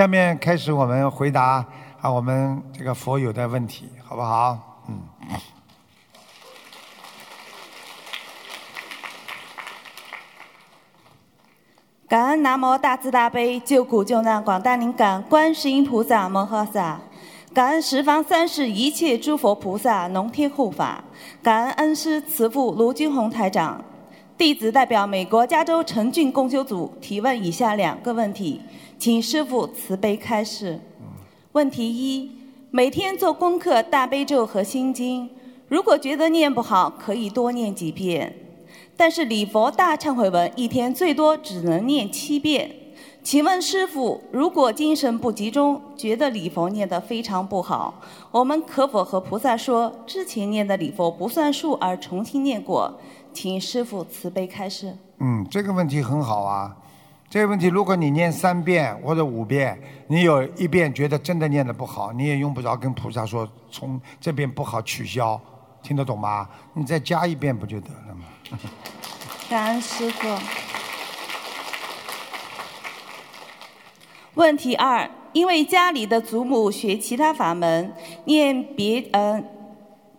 下面开始我们回答啊我们这个佛友的问题，好不好？嗯。感恩南无大慈大悲救苦救难广大灵感观世音菩萨摩诃萨，感恩十方三世一切诸佛菩萨龙天护法，感恩恩师慈父卢军宏台长。弟子代表美国加州陈俊共修组提问以下两个问题，请师父慈悲开示。问题一：每天做功课大悲咒和心经，如果觉得念不好，可以多念几遍。但是礼佛大忏悔文一天最多只能念七遍，请问师傅，如果精神不集中，觉得礼佛念得非常不好，我们可否和菩萨说之前念的礼佛不算数而重新念过？请师傅慈悲开示。嗯，这个问题很好啊。这个问题，如果你念三遍或者五遍，你有一遍觉得真的念的不好，你也用不着跟菩萨说从这边不好取消，听得懂吗？你再加一遍不就得了吗？感恩师傅。问题二：因为家里的祖母学其他法门，念别呃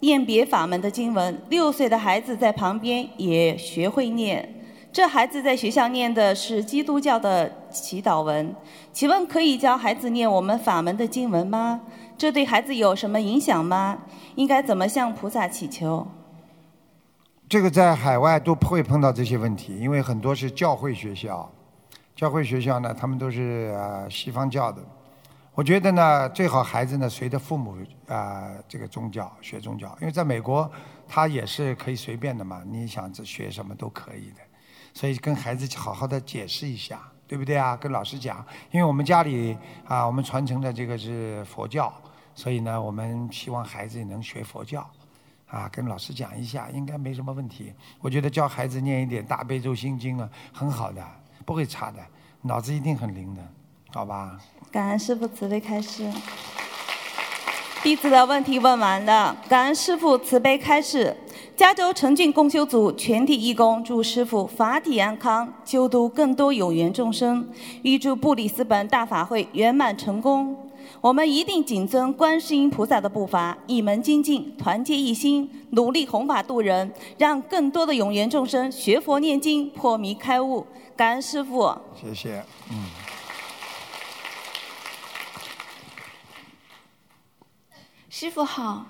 念别法门的经文，六岁的孩子在旁边也学会念。这孩子在学校念的是基督教的祈祷文，请问可以教孩子念我们法门的经文吗？这对孩子有什么影响吗？应该怎么向菩萨祈求？这个在海外都不会碰到这些问题，因为很多是教会学校，教会学校呢，他们都是呃西方教的。我觉得呢，最好孩子呢随着父母啊这个宗教学宗教，因为在美国他也是可以随便的嘛，你想学什么都可以的。所以跟孩子好好的解释一下，对不对啊？跟老师讲，因为我们家里啊，我们传承的这个是佛教，所以呢，我们希望孩子能学佛教。啊，跟老师讲一下，应该没什么问题。我觉得教孩子念一点大悲咒心经啊，很好的，不会差的，脑子一定很灵的，好吧？感恩师父慈悲开示。弟子的问题问完了，感恩师父慈悲开示。加州陈俊共修组全体义工祝师父法体安康，救度更多有缘众生，预祝布里斯本大法会圆满成功。我们一定谨遵观世音菩萨的步伐，一门精进，团结一心，努力弘法度人，让更多的有缘众生学佛念经，破迷开悟。感恩师父。谢谢，嗯。师父好，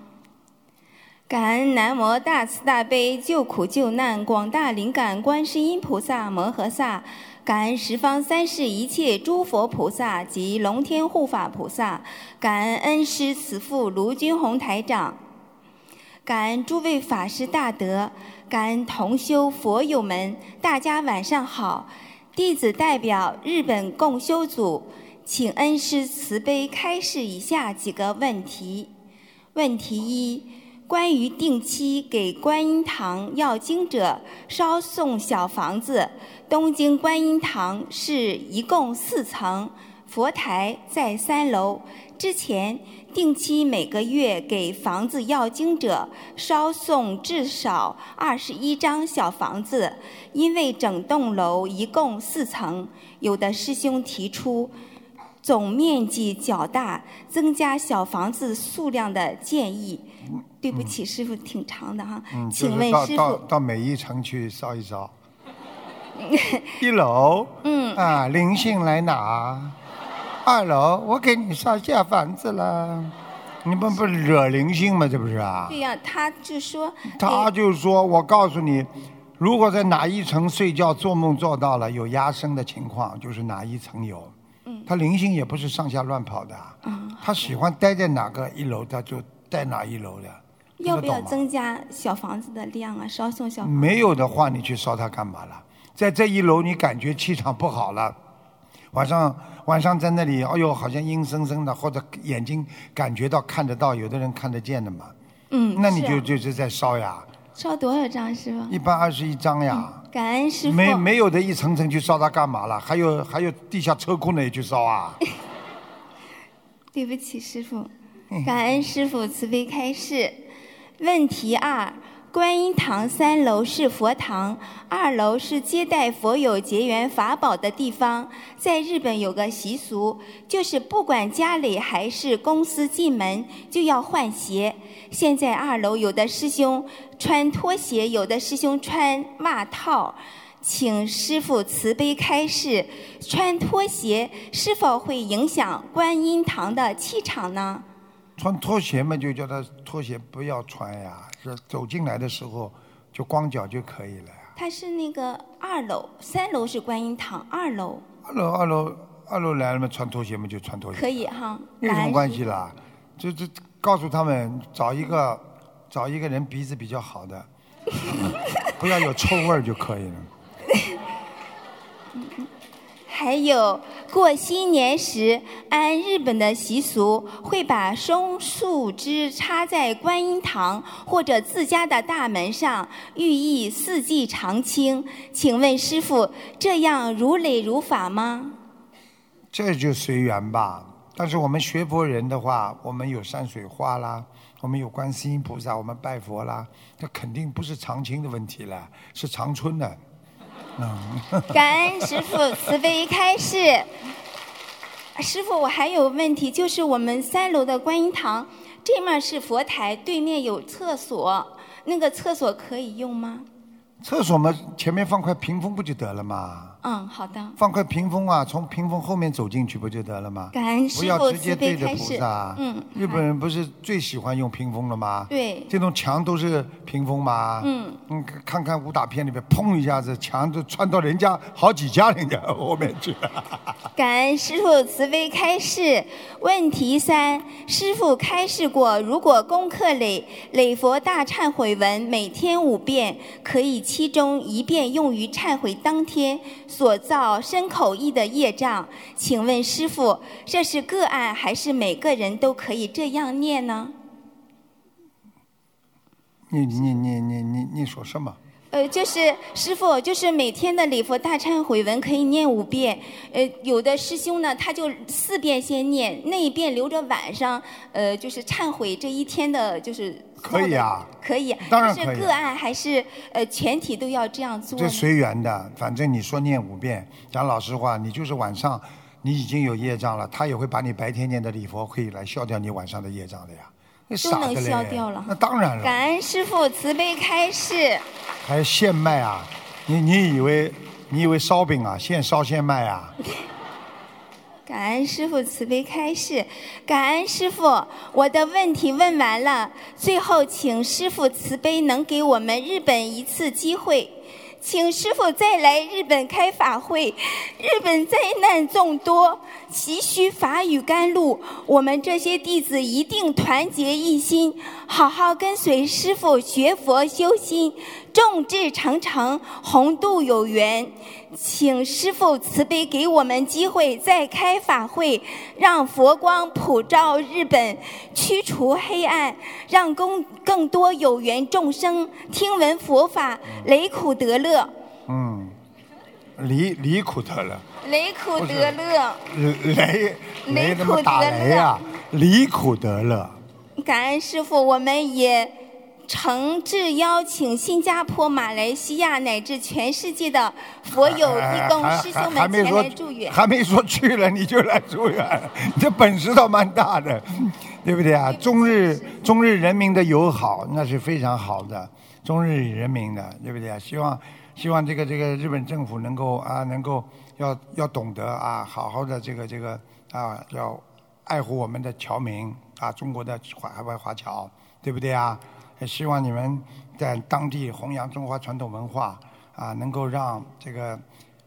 感恩南无大慈大悲救苦救难广大灵感观世音菩萨摩诃萨。感恩十方三世一切诸佛菩萨及龙天护法菩萨，感恩恩师慈父卢军宏台长，感恩诸位法师大德，感恩同修佛友们，大家晚上好。弟子代表日本共修组，请恩师慈悲开示以下几个问题。问题一：关于定期给观音堂要经者烧送小房子。东京观音堂是一共四层，佛台在三楼。之前定期每个月给房子要经者烧送至少二十一张小房子，因为整栋楼一共四层，有的师兄提出总面积较大，增加小房子数量的建议。对不起，师傅挺长的哈，请问师傅到到每一层去烧一烧。一楼，嗯，啊，灵性来哪。二楼，我给你烧下房子了。你不不惹灵性吗？这不是啊？对呀，他就说。他就说，我告诉你，如果在哪一层睡觉做梦做到了有压身的情况，就是哪一层有。嗯。他灵性也不是上下乱跑的。嗯。他喜欢待在哪个一楼，他就待哪一楼的。要不要增加小房子的量啊？烧送小。没有的话，你去烧它干嘛了？在这一楼，你感觉气场不好了，晚上晚上在那里，哎呦，好像阴森森的，或者眼睛感觉到看得到，有的人看得见的嘛。嗯，那你就就是在烧呀。烧多少张师傅？一般二十一张呀。感恩师傅。没没有的一层层去烧它干嘛了？还有还有地下车库呢，也去烧啊。对不起，师傅。感恩师傅慈悲开示。问题二。观音堂三楼是佛堂，二楼是接待佛友结缘法宝的地方。在日本有个习俗，就是不管家里还是公司进门就要换鞋。现在二楼有的师兄穿拖鞋，有的师兄穿袜套，请师傅慈悲开示：穿拖鞋是否会影响观音堂的气场呢？穿拖鞋嘛，就叫他拖鞋不要穿呀，走进来的时候就光脚就可以了呀。他是那个二楼，三楼是观音堂，二楼二楼二楼二楼来了嘛，穿拖鞋嘛就穿拖鞋，可以哈。有什么关系啦？就就告诉他们找一个找一个人鼻子比较好的，不要有臭味儿就可以了。还有过新年时，按日本的习俗，会把松树枝插在观音堂或者自家的大门上，寓意四季常青。请问师傅，这样如理如法吗？这就随缘吧。但是我们学佛人的话，我们有山水画啦，我们有观世音菩萨，我们拜佛啦，这肯定不是常青的问题了，是长春的。感恩师傅慈悲开示。师傅，我还有问题，就是我们三楼的观音堂，这面是佛台，对面有厕所，那个厕所可以用吗？厕所嘛，前面放块屏风不就得了吗？嗯，好的。放块屏风啊，从屏风后面走进去不就得了吗？感恩不师傅慈直接对着悲开示。菩萨。嗯，日本人不是最喜欢用屏风了吗？对这种墙都是屏风吗。嗯。嗯，看看武打片里面，砰一下子墙就穿到人家好几家人家 后面去了。感恩师傅慈悲开示。问题三：师傅开示过，如果功课累累佛大忏悔文每天五遍，可以其中一遍用于忏悔当天所造身口意的业障。请问师傅，这是个案还是每个人都可以这样念呢？你你你你你你说什么？呃，就是师傅，就是每天的礼佛大忏悔文可以念五遍。呃，有的师兄呢，他就四遍先念，那一遍留着晚上，呃，就是忏悔这一天的，就是可以啊可以。当然可以是个案还是呃全体都要这样做？这随缘的，反正你说念五遍，讲老实话，你就是晚上你已经有业障了，他也会把你白天念的礼佛可以来消掉你晚上的业障的呀。那都能消掉了那当然了。感恩师傅慈悲开示。还现卖啊？你你以为你以为烧饼啊？现烧现卖啊？感恩师傅慈悲开示，感恩师傅，我的问题问完了，最后请师傅慈悲能给我们日本一次机会，请师傅再来日本开法会。日本灾难众多，急需法语甘露，我们这些弟子一定团结一心，好好跟随师傅学佛修心，众志成城，宏度有缘。请师傅慈悲给我们机会，再开法会，让佛光普照日本，驱除黑暗，让更更多有缘众生听闻佛法，离苦得乐，嗯，离离苦得乐，离苦得乐。雷雷苦得雷呀、离苦得乐。感恩师傅，我们也诚挚邀请新加坡、马来西亚乃至全世界的佛友、义工师兄们前来祝愿。还没说去了你就来祝愿，你这本事倒蛮大的，对不对啊？中日中日人民的友好那是非常好的，中日人民的，对不对啊？希望希望这个这个日本政府能够啊能够要要懂得啊，好好的这个这个啊要爱护我们的侨民啊，中国的华海外华侨，对不对啊？也希望你们在当地弘扬中华传统文化啊，能够让这个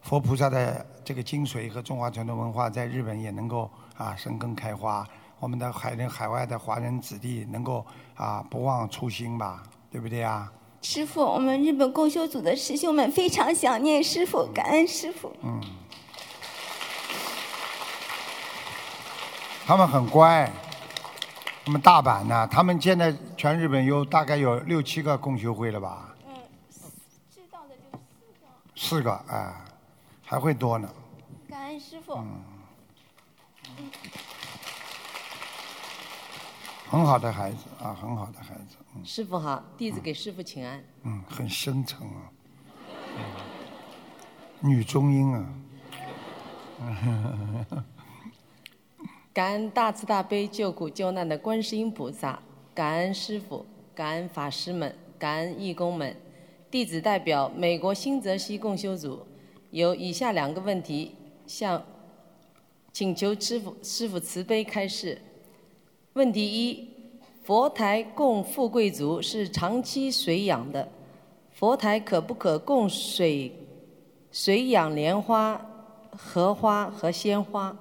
佛菩萨的这个精髓和中华传统文化在日本也能够啊生根开花。我们的海人海外的华人子弟能够啊不忘初心吧，对不对啊？师傅，我们日本共修组的师兄们非常想念师傅，感恩师傅。嗯他们很乖。那么大阪呢？他们现在全日本有大概有六七个共修会了吧？嗯，知道的就四个，哎，还会多呢。感恩师傅。很好的孩子啊，很好的孩子，嗯师傅好，弟子给师傅请安。嗯，很深沉啊，女中音啊，感恩大慈大悲救苦救难的观世音菩萨，感恩师傅，感恩法师们，感恩义工们。弟子代表美国新泽西共修组，有以下两个问题向请求师傅师傅慈悲开示。问题一：佛台供富贵族是长期水养的，佛台可不可供水水养莲花、荷花和鲜花？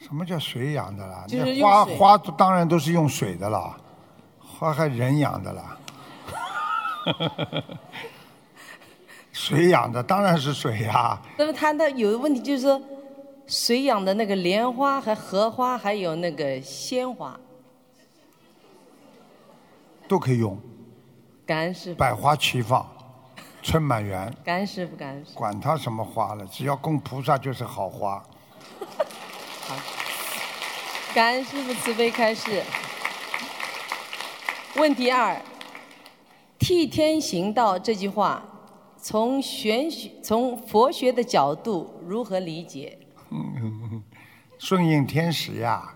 什么叫水养的啦？就是那花花当然都是用水的啦，花还人养的啦。水养的当然是水呀、那么他的有个问题就是说，水养的那个莲花和荷花，还有那个鲜花，都可以用，感恩师傅，百花齐放，春满园，感恩师傅，感恩师傅。管它什么花了，只要供菩萨就是好花。好感恩师傅慈悲开示。问题二：替天行道这句话，从玄学、从佛学的角度如何理解？顺应天时呀，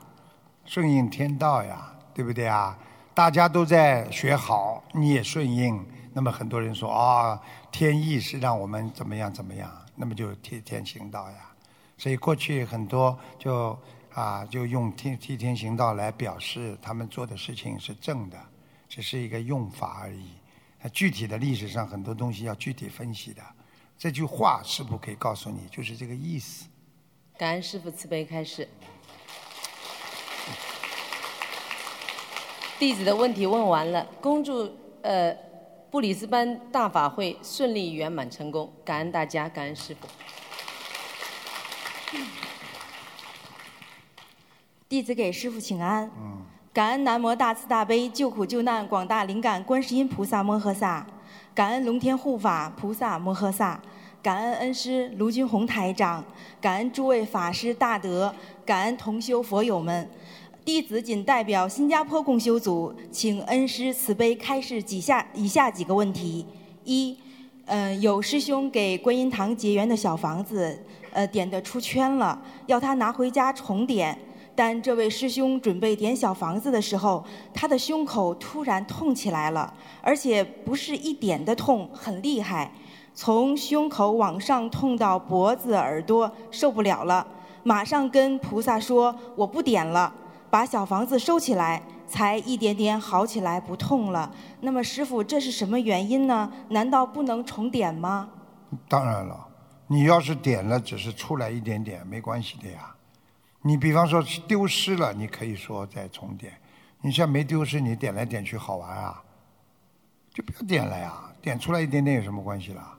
顺应天道呀，对不对啊？大家都在学好，你也顺应。那么很多人说啊、天意是让我们怎么样怎么样，那么就替天行道呀。所以过去很多就啊，就用替替天行道来表示他们做的事情是正的，只是一个用法而已。那具体的历史上很多东西要具体分析的。这句话是不可以告诉你，就是这个意思。感恩师傅慈悲开示。弟子的问题问完了，恭祝呃布里斯班大法会顺利圆满成功，感恩大家，感恩师傅。弟子给师傅请安。感恩南无大慈大悲救苦救难广大灵感观世音菩萨摩诃萨，感恩龙天护法菩萨摩诃萨，感恩恩师卢军宏台长，感恩诸位法师大德，感恩同修佛友们。弟子仅代表新加坡共修组，请恩师慈悲开示几下以下几个问题：一，呃，有师兄给观音堂结缘的小房子，呃，点的出圈了，要他拿回家重点。但这位师兄准备点小房子的时候，他的胸口突然痛起来了，而且不是一点的痛，很厉害，从胸口往上痛到脖子、耳朵，受不了了，马上跟菩萨说：“我不点了，把小房子收起来。”才一点点好起来，不痛了。那么师傅，这是什么原因呢？难道不能重点吗？当然了，你要是点了，只是出来一点点，没关系的呀。你比方说丢失了，你可以说再重点。你像没丢失，你点来点去好玩啊，就不要点了呀。点出来一点点有什么关系啦？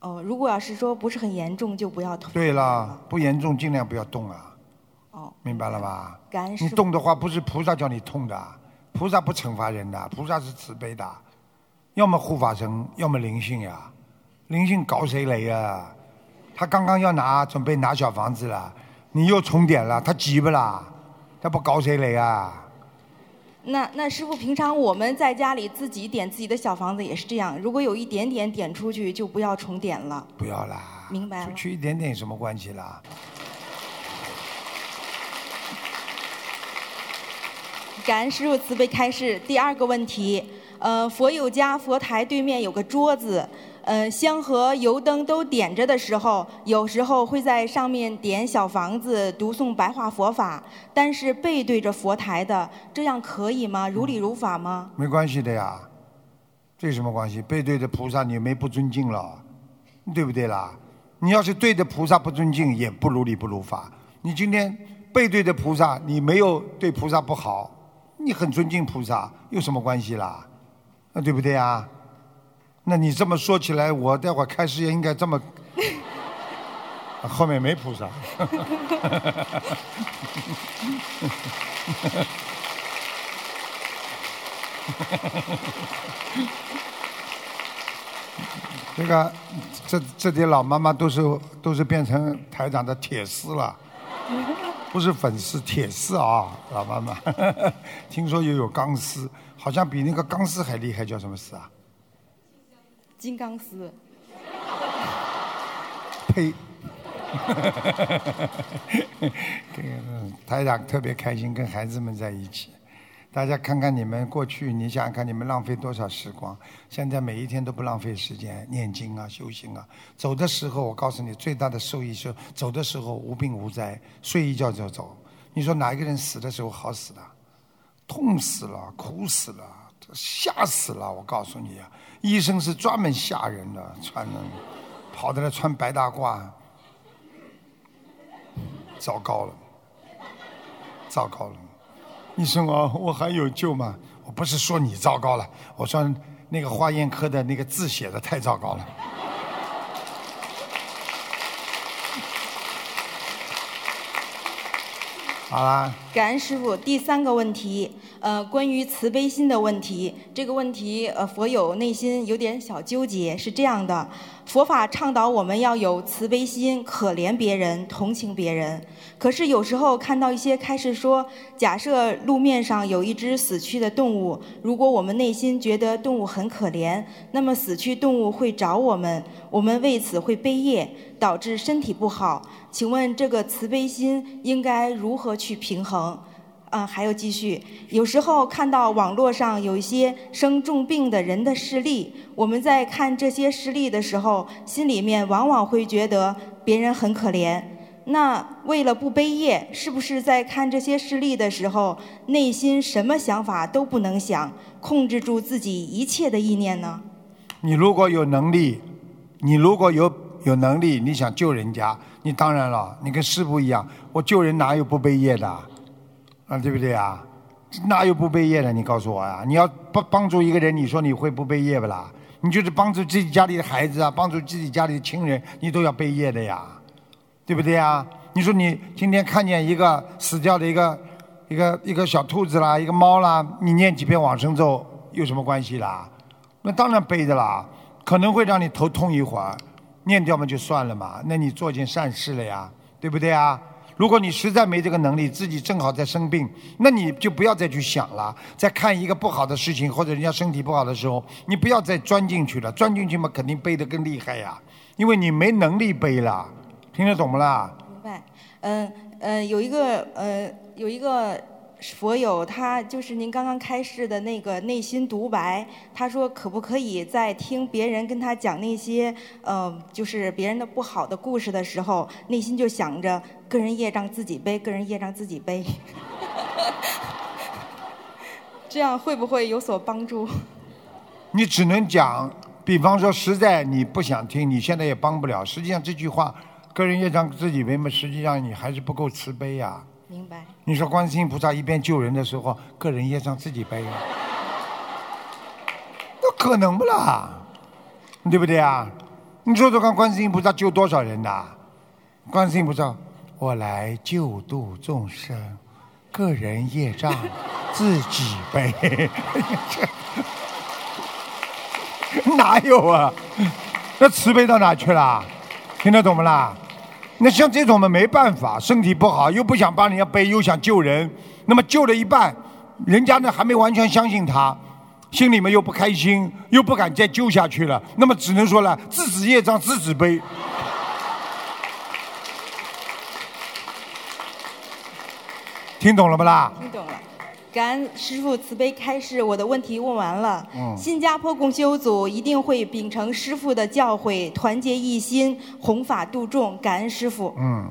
哦，如果要是说不是很严重，就不要痛。对啦，不严重尽量不要动啊。哦，明白了吧？你。动的话，不是菩萨叫你痛的，菩萨不惩罚人的，菩萨是慈悲的。要么护法神，要么灵性呀。灵性搞谁来呀？他刚刚要拿，准备拿小房子了，你又重点了，他急不啦？他不搞谁来啊？那那师傅，平常我们在家里自己点自己的小房子也是这样，如果有一点点点出去，就不要重点了。不要啦。明白了出去一点点有什么关系啦？感恩师傅慈悲开示。第二个问题，呃，佛友家佛台对面有个桌子，呃，香和油灯都点着的时候，有时候会在上面点小房子，读诵白话佛法，但是背对着佛台的，这样可以吗？如理如法吗？没关系的呀，这有什么关系？背对着菩萨，你没不尊敬了，对不对啦？你要是对着菩萨不尊敬，也不如理不如法。你今天背对着菩萨，你没有对菩萨不好，你很尊敬菩萨，有什么关系啦？那对不对啊？那你这么说起来，我待会儿开始也应该这么。后面没菩萨。这个这这点老妈妈都是都是变成台长的铁丝了。不是粉丝，铁丝啊，老妈妈。听说又有钢丝，好像比那个钢丝还厉害，叫什么丝啊？金刚丝。呸！这个台长特别开心，跟孩子们在一起。大家看看你们过去，你想想看，你们浪费多少时光？现在每一天都不浪费时间，念经啊，修行啊。走的时候，我告诉你，最大的受益是走的时候无病无灾，睡一觉就走。你说哪一个人死的时候好死的？痛死了，苦死了，吓死了！我告诉你，医生是专门吓人的，穿的，跑在那穿白大褂，糟糕了，糟糕了。医生啊，我还有救吗？我不是说你糟糕了，我说那个化验科的那个字写的太糟糕了。好啦，感恩师傅。第三个问题，呃，关于慈悲心的问题。这个问题，呃，佛友内心有点小纠结。是这样的，佛法倡导我们要有慈悲心，可怜别人，同情别人。可是有时候看到一些开示说，假设路面上有一只死去的动物，如果我们内心觉得动物很可怜，那么死去动物会找我们，我们为此会悲业，导致身体不好。请问这个慈悲心应该如何去平衡？啊，还有继续，有时候看到网络上有一些生重病的人的事例，我们在看这些事例的时候，心里面往往会觉得别人很可怜。那为了不悲业，是不是在看这些事例的时候，内心什么想法都不能想，控制住自己一切的意念呢？你如果有能力，你如果有有能力，你想救人家，你当然了，你跟师傅一样，我救人哪有不悲业的？啊，对不对啊？哪有不背业的？你告诉我呀！你要帮帮助一个人，你说你会不背业不啦？你就是帮助自己家里的孩子啊，帮助自己家里的亲人，你都要背业的呀。对不对啊？你说你今天看见一个死掉的一个一个一个小兔子啦，一个猫啦，你念几遍往生咒有什么关系啦？那当然背的啦，可能会让你头痛一会儿，念掉嘛就算了嘛。那你做件善事了呀，对不对啊？如果你实在没这个能力，自己正好在生病，那你就不要再去想了。在看一个不好的事情或者人家身体不好的时候，你不要再钻进去了，钻进去嘛肯定背得更厉害呀，因为你没能力背了。听得懂不啦？明白。嗯嗯，有一个呃，有一个佛友，他就是您刚刚开示的那个内心独白。他说，可不可以在听别人跟他讲那些呃，就是别人的不好的故事的时候，内心就想着个人业障自己背，个人业障自己背。这样会不会有所帮助？你只能讲，比方说，实在你不想听，你现在也帮不了。实际上这句话。个人业障自己背嘛，实际上你还是不够慈悲呀。明白。你说观世音菩萨一边救人的时候，个人业障自己背，那可能不啦？对不对啊？你说说看，观世音菩萨救多少人呐？观世音菩萨，我来救度众生，个人业障 自己背。哪有啊？那慈悲到哪去了？听得懂不啦？那像这种嘛没办法，身体不好又不想帮人家背，又想救人，那么救了一半，人家呢还没完全相信他，心里面又不开心，又不敢再救下去了，那么只能说了自己业障自己背。听懂了不啦？听懂了。感恩师傅慈悲开示，我的问题问完了。新加坡共修组一定会秉承师傅的教诲，团结一心，弘法度众。感恩师傅。嗯。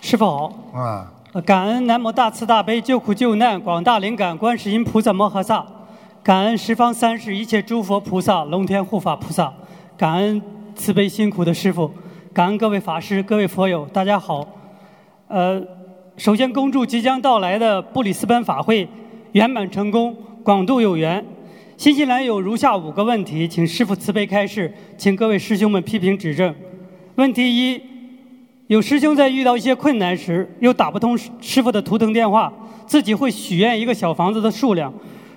师父好。啊。感恩南无大慈大悲救苦救难广大灵感观世音菩萨摩诃萨，感恩十方三世一切诸佛菩萨龙天护法菩萨，感恩慈悲辛苦的师傅，感恩各位法师、各位佛友，大家好。呃，首先恭祝即将到来的布里斯班法会圆满成功，广度有缘。新西兰有如下五个问题，请师父慈悲开示，请各位师兄们批评指正。问题一：有师兄在遇到一些困难时，又打不通师傅的图腾电话，自己会许愿一个小房子的数量。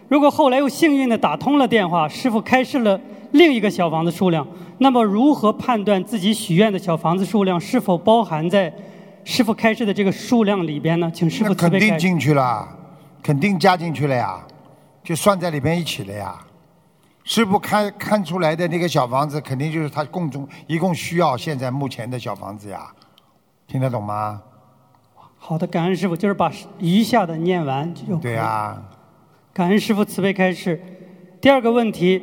如果后来又幸运的打通了电话，师傅开示了另一个小房子数量。那么，如何判断自己许愿的小房子数量是否包含在师傅开示的这个数量里边呢？请师那傅慈悲开示。肯定进去了，肯定加进去了呀，就算在里边一起了呀。师傅看看出来的那个小房子，肯定就是他共中一共需要现在目前的小房子呀，听得懂吗？好的，感恩师傅，就是把余下的念完就。对呀、感恩师傅慈悲开示。第二个问题，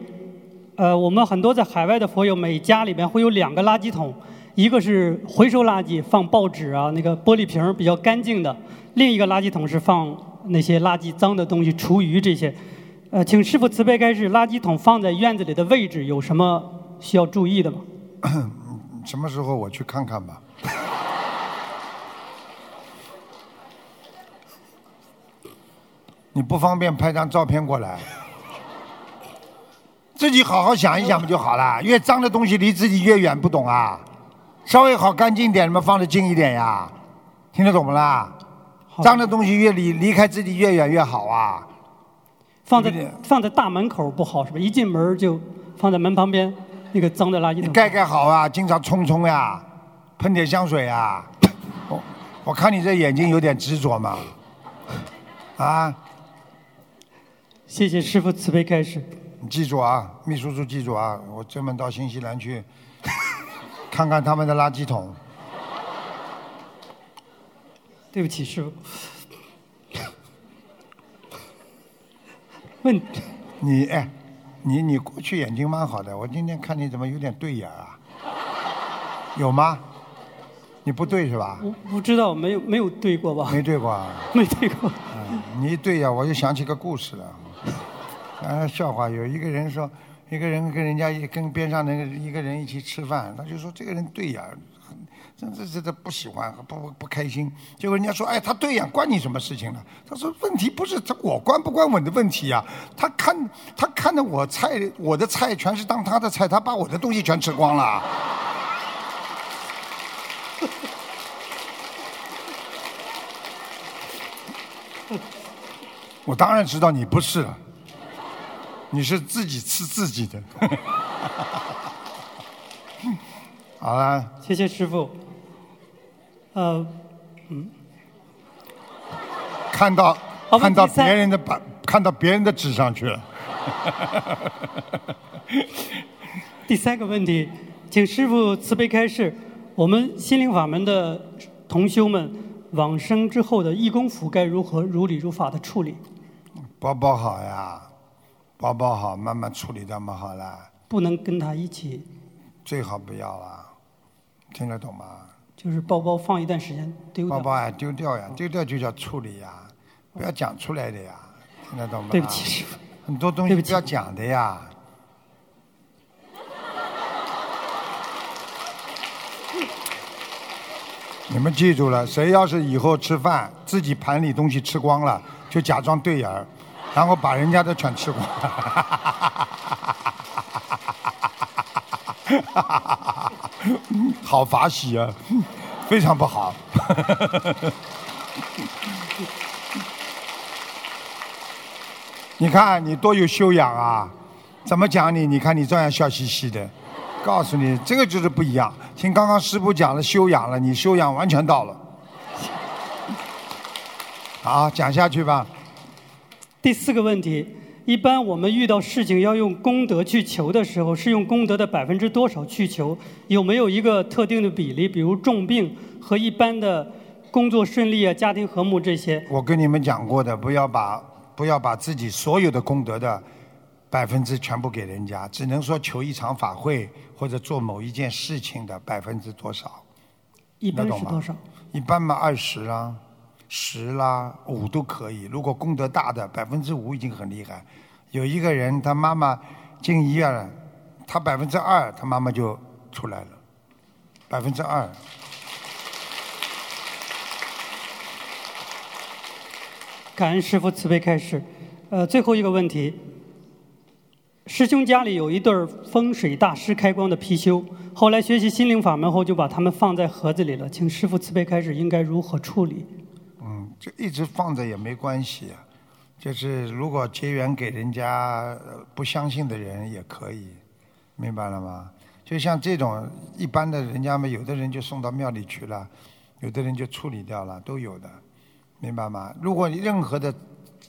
呃，我们很多在海外的佛友，每家里边会有两个垃圾桶，一个是回收垃圾，放报纸啊，那个玻璃瓶比较干净的；另一个垃圾桶是放那些垃圾脏的东西，厨余这些。呃，请师傅慈悲开示，垃圾桶放在院子里的位置有什么需要注意的吗？什么时候我去看看吧？你不方便拍张照片过来，自己好好想一想不就好了？越脏的东西离自己越远，不懂啊？稍微好干净点，你们放得近一点呀，听得懂不啦？脏的东西越离离开自己越远越好啊！放在放在大门口不好是吧？一进门就放在门旁边那个脏的垃圾桶。盖盖好啊，经常冲冲呀，喷点香水啊。我我看你这眼睛有点执着嘛，啊，谢谢师傅慈悲开示。你记住啊，秘书处记住啊，我专门到新西兰去看看他们的垃圾桶。对不起，师傅。问你哎，你你过去眼睛蛮好的，我今天看你怎么有点对眼啊？有吗？你不对是吧？我不知道，没有没有对过吧？没对过啊。没对过。嗯，你一对呀、我就想起个故事了。啊，笑话，有一个人说，一个人跟人家跟边上那个一个人一起吃饭，他就说这个人对眼，这这这这不喜欢，不不不开心。结果人家说，哎，他对眼关你什么事情呢？他说问题不是他我关不关我的问题呀、他看他看的我菜我的菜全是当他的菜，他把我的东西全吃光了。我当然知道你不是，你是自己吃自己的。好了，谢谢师傅。呃，嗯看到看到别人的板，看到别人的纸上去了。第三个问题，请师傅慈悲开示，我们心灵法门的同修们往生之后的义工服该如何如理如法的处理？包包好呀，包包好，慢慢处理掉嘛好了，不能跟他一起，最好不要了，听得懂吗？就是包包放一段时间丢掉。包包啊，丢掉呀，丢掉就叫处理呀，不要讲出来的呀，听得懂吗？对不起，师傅。很多东西不要讲的呀。你们记住了，谁要是以后吃饭自己盘里东西吃光了，就假装对眼儿，然后把人家的全吃光。好法喜啊，非常不好。你看你多有修养啊！怎么讲你？你看你照样笑嘻嘻的。告诉你，这个就是不一样。听刚刚师傅讲了修养了，你修养完全到了。好，讲下去吧。第四个问题，一般我们遇到事情要用功德去求的时候，是用功德的百分之多少去求？有没有一个特定的比例？比如重病和一般的工作顺利啊、家庭和睦这些。我跟你们讲过的，不要把不要把自己所有的功德的百分之全部给人家，只能说求一场法会或者做某一件事情的百分之多少。一般是多少？一般嘛，二十啦、十啦、五都可以。如果功德大的，百分之五已经很厉害。有一个人，他妈妈进医院了，他百分之二，他妈妈就出来了，百分之二。感恩师傅慈悲开示。呃，最后一个问题，师兄家里有一对风水大师开光的貔貅，后来学习心灵法门后就把它们放在盒子里了，请师傅慈悲开示应该如何处理？就一直放着也没关系。就是如果结缘给人家不相信的人也可以，明白了吗？就像这种一般的人家们，有的人就送到庙里去了，有的人就处理掉了，都有的，明白吗？如果任何的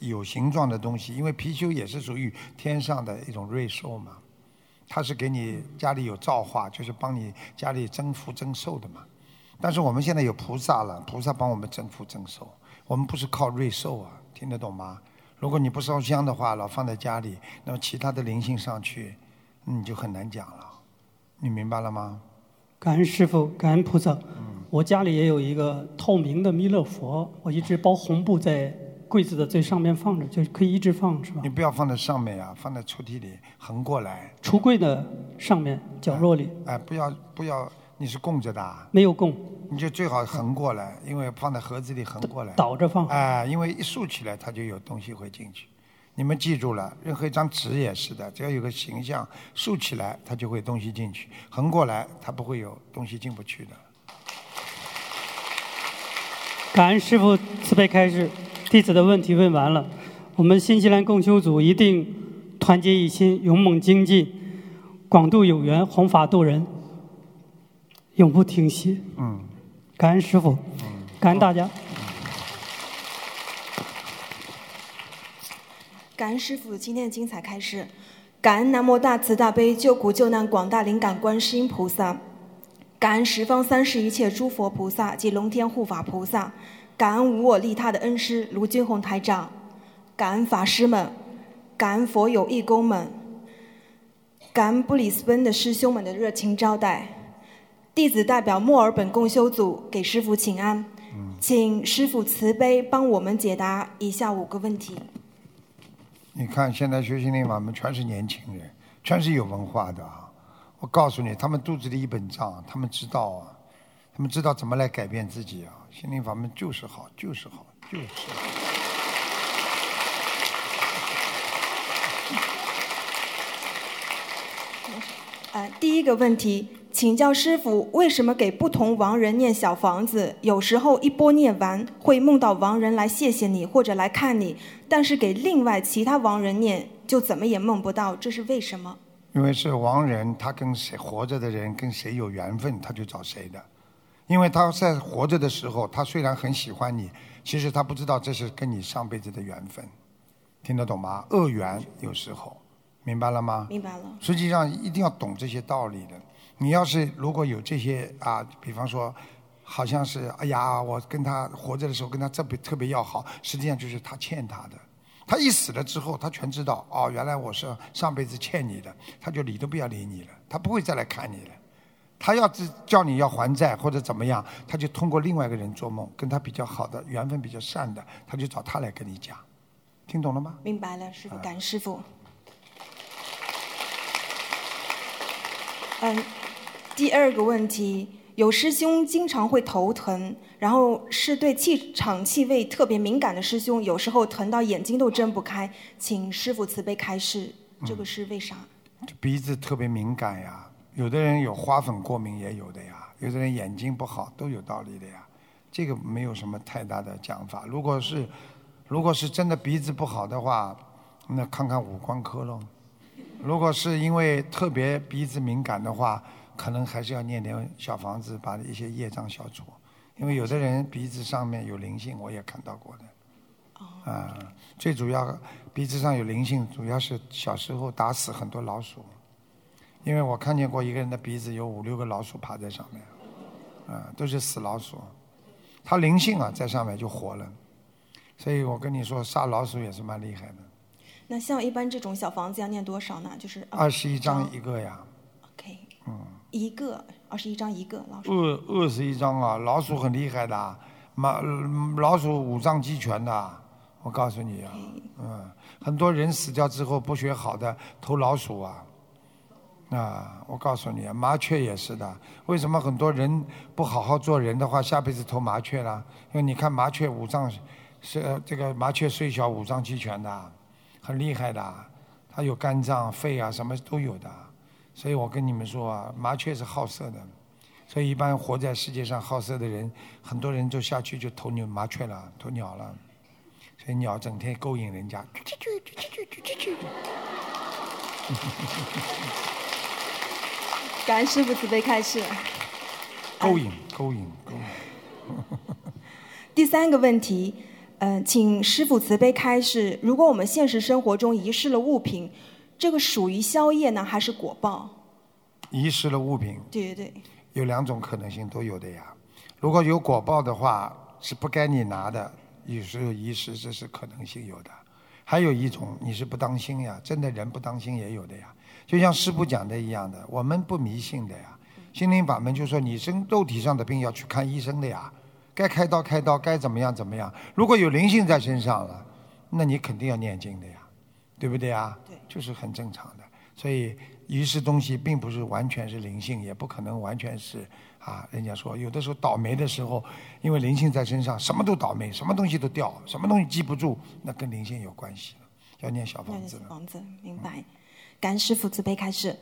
有形状的东西，因为貔貅也是属于天上的一种瑞兽嘛，它是给你家里有造化，就是帮你家里增福增寿的嘛。但是我们现在有菩萨了，菩萨帮我们增福增寿，我们不是靠瑞兽啊，听得懂吗？如果你不烧香的话，老放在家里，那么其他的灵性上去，你就很难讲了。你明白了吗？感恩师傅，感恩菩萨。嗯我家里也有一个透明的弥勒佛，我一直包红布在柜子的最上面放着，就可以一直放，是吧你？不要放在上面呀、放在抽屉里，横过来。橱柜的上面角落里哎，不要不要，你是供着的啊，没有供，你就最好横过来，因为放在盒子里横过来。倒着放。哎，因为一竖起来，它就有东西会进去。你们记住了，任何一张纸也是的，只要有个形象，竖起来它就会东西进去，横过来它不会有东西进不去的。感恩师傅慈悲开示，弟子的问题问完了。我们新西兰共修组一定团结一心，勇猛精进，广度有缘，弘法度人，永不停息。嗯，感恩师傅，感恩大家。感恩师傅今天的精彩开示，感恩南无大慈大悲救苦救难广大灵感观世音菩萨，感恩十方三世一切诸佛菩萨及龙天护法菩萨，感恩无我利他的恩师卢俊宏台长，感恩法师们，感恩佛友义工们，感恩布里斯本的师兄们的热情招待。弟子代表墨尔本共修组给师傅请安，请师傅慈悲帮我们解答以下五个问题。你看现在学心灵法门全是年轻人，全是有文化的啊！我告诉你，他们肚子里一本账，他们知道啊，他们知道怎么来改变自己啊！心灵法门就是好，就是好，就是好。呃，第一个问题，请教师傅，为什么给不同亡人念小房子，有时候一波念完会梦到亡人来谢谢你或者来看你，但是给另外其他亡人念就怎么也梦不到，这是为什么？因为是亡人，他跟谁活着的人跟谁有缘分，他就找谁的。因为他在活着的时候，他虽然很喜欢你，其实他不知道这是跟你上辈子的缘分，听得懂吗？恶缘有时候，明白了吗？明白了。实际上一定要懂这些道理的。你要是如果有这些啊，比方说，好像是哎呀，我跟他活着的时候跟他特别特别要好，实际上就是他欠他的。他一死了之后，他全知道哦，原来我是上辈子欠你的，他就理都不要理你了，他不会再来看你了。他要是叫你要还债或者怎么样，他就通过另外一个人做梦，跟他比较好的、缘分比较善的，他就找他来跟你讲。听懂了吗？明白了，师傅，感恩师傅。嗯，第二个问题，有师兄经常会头疼，然后是对气场气味特别敏感的师兄，有时候疼到眼睛都睁不开，请师傅慈悲开示，这个是为啥？鼻子特别敏感呀，有的人有花粉过敏也有的呀，有的人眼睛不好都有道理的呀，这个没有什么太大的讲法。如果是如果是真的鼻子不好的话，那看看五官科喽。如果是因为特别鼻子敏感的话，可能还是要念点小房子，把一些业障消除。因为有的人鼻子上面有灵性，我也看到过的。啊，最主要鼻子上有灵性，主要是小时候打死很多老鼠。因为我看见过一个人的鼻子有五六个老鼠爬在上面，啊，都是死老鼠。他灵性啊，在上面就活了。所以我跟你说，杀老鼠也是蛮厉害的。那像一般这种小房子要念多少呢？就是二十一张一个呀，OK，嗯，一个二十一张一个老鼠。二二十一张啊，老鼠很厉害的，马嗯老鼠五脏俱全的，我告诉你啊，嗯，很多人死掉之后不学好的投老鼠啊，啊，我告诉你啊，麻雀也是的。为什么很多人不好好做人的话，下辈子投麻雀了？因为你看麻雀五脏是呃这个麻雀虽小五脏俱全的，很厉害的，它有肝脏、肺啊，什么都有的。所以我跟你们说啊，麻雀是好色的，所以一般活在世界上好色的人，很多人就下去就投牛麻雀了，投鸟了。所以鸟整天勾引人家，感恩师傅慈悲开示。勾引，勾引，勾引。第三个问题，嗯、请师傅慈悲开示：如果我们现实生活中遗失了物品，这个属于宵夜呢，还是果报？遗失了物品，对对对，有两种可能性都有的呀。如果有果报的话，是不该你拿的，有时候遗失这是可能性有的。还有一种你是不当心呀，真的人不当心也有的呀。就像师傅讲的一样的，我们不迷信的呀。心灵法门就说你生肉体上的病要去看医生的呀，该开刀开刀，该怎么样怎么样。如果有灵性在身上了，那你肯定要念经的呀，对不对呀？就是很正常的。所以遗失东西并不是完全是灵性，也不可能完全是啊。人家说有的时候倒霉的时候，因为灵性在身上，什么都倒霉，什么东西都掉，什么东西记不住，那跟灵性有关系，要念小房子了。房子，明白。感恩师傅慈悲开示。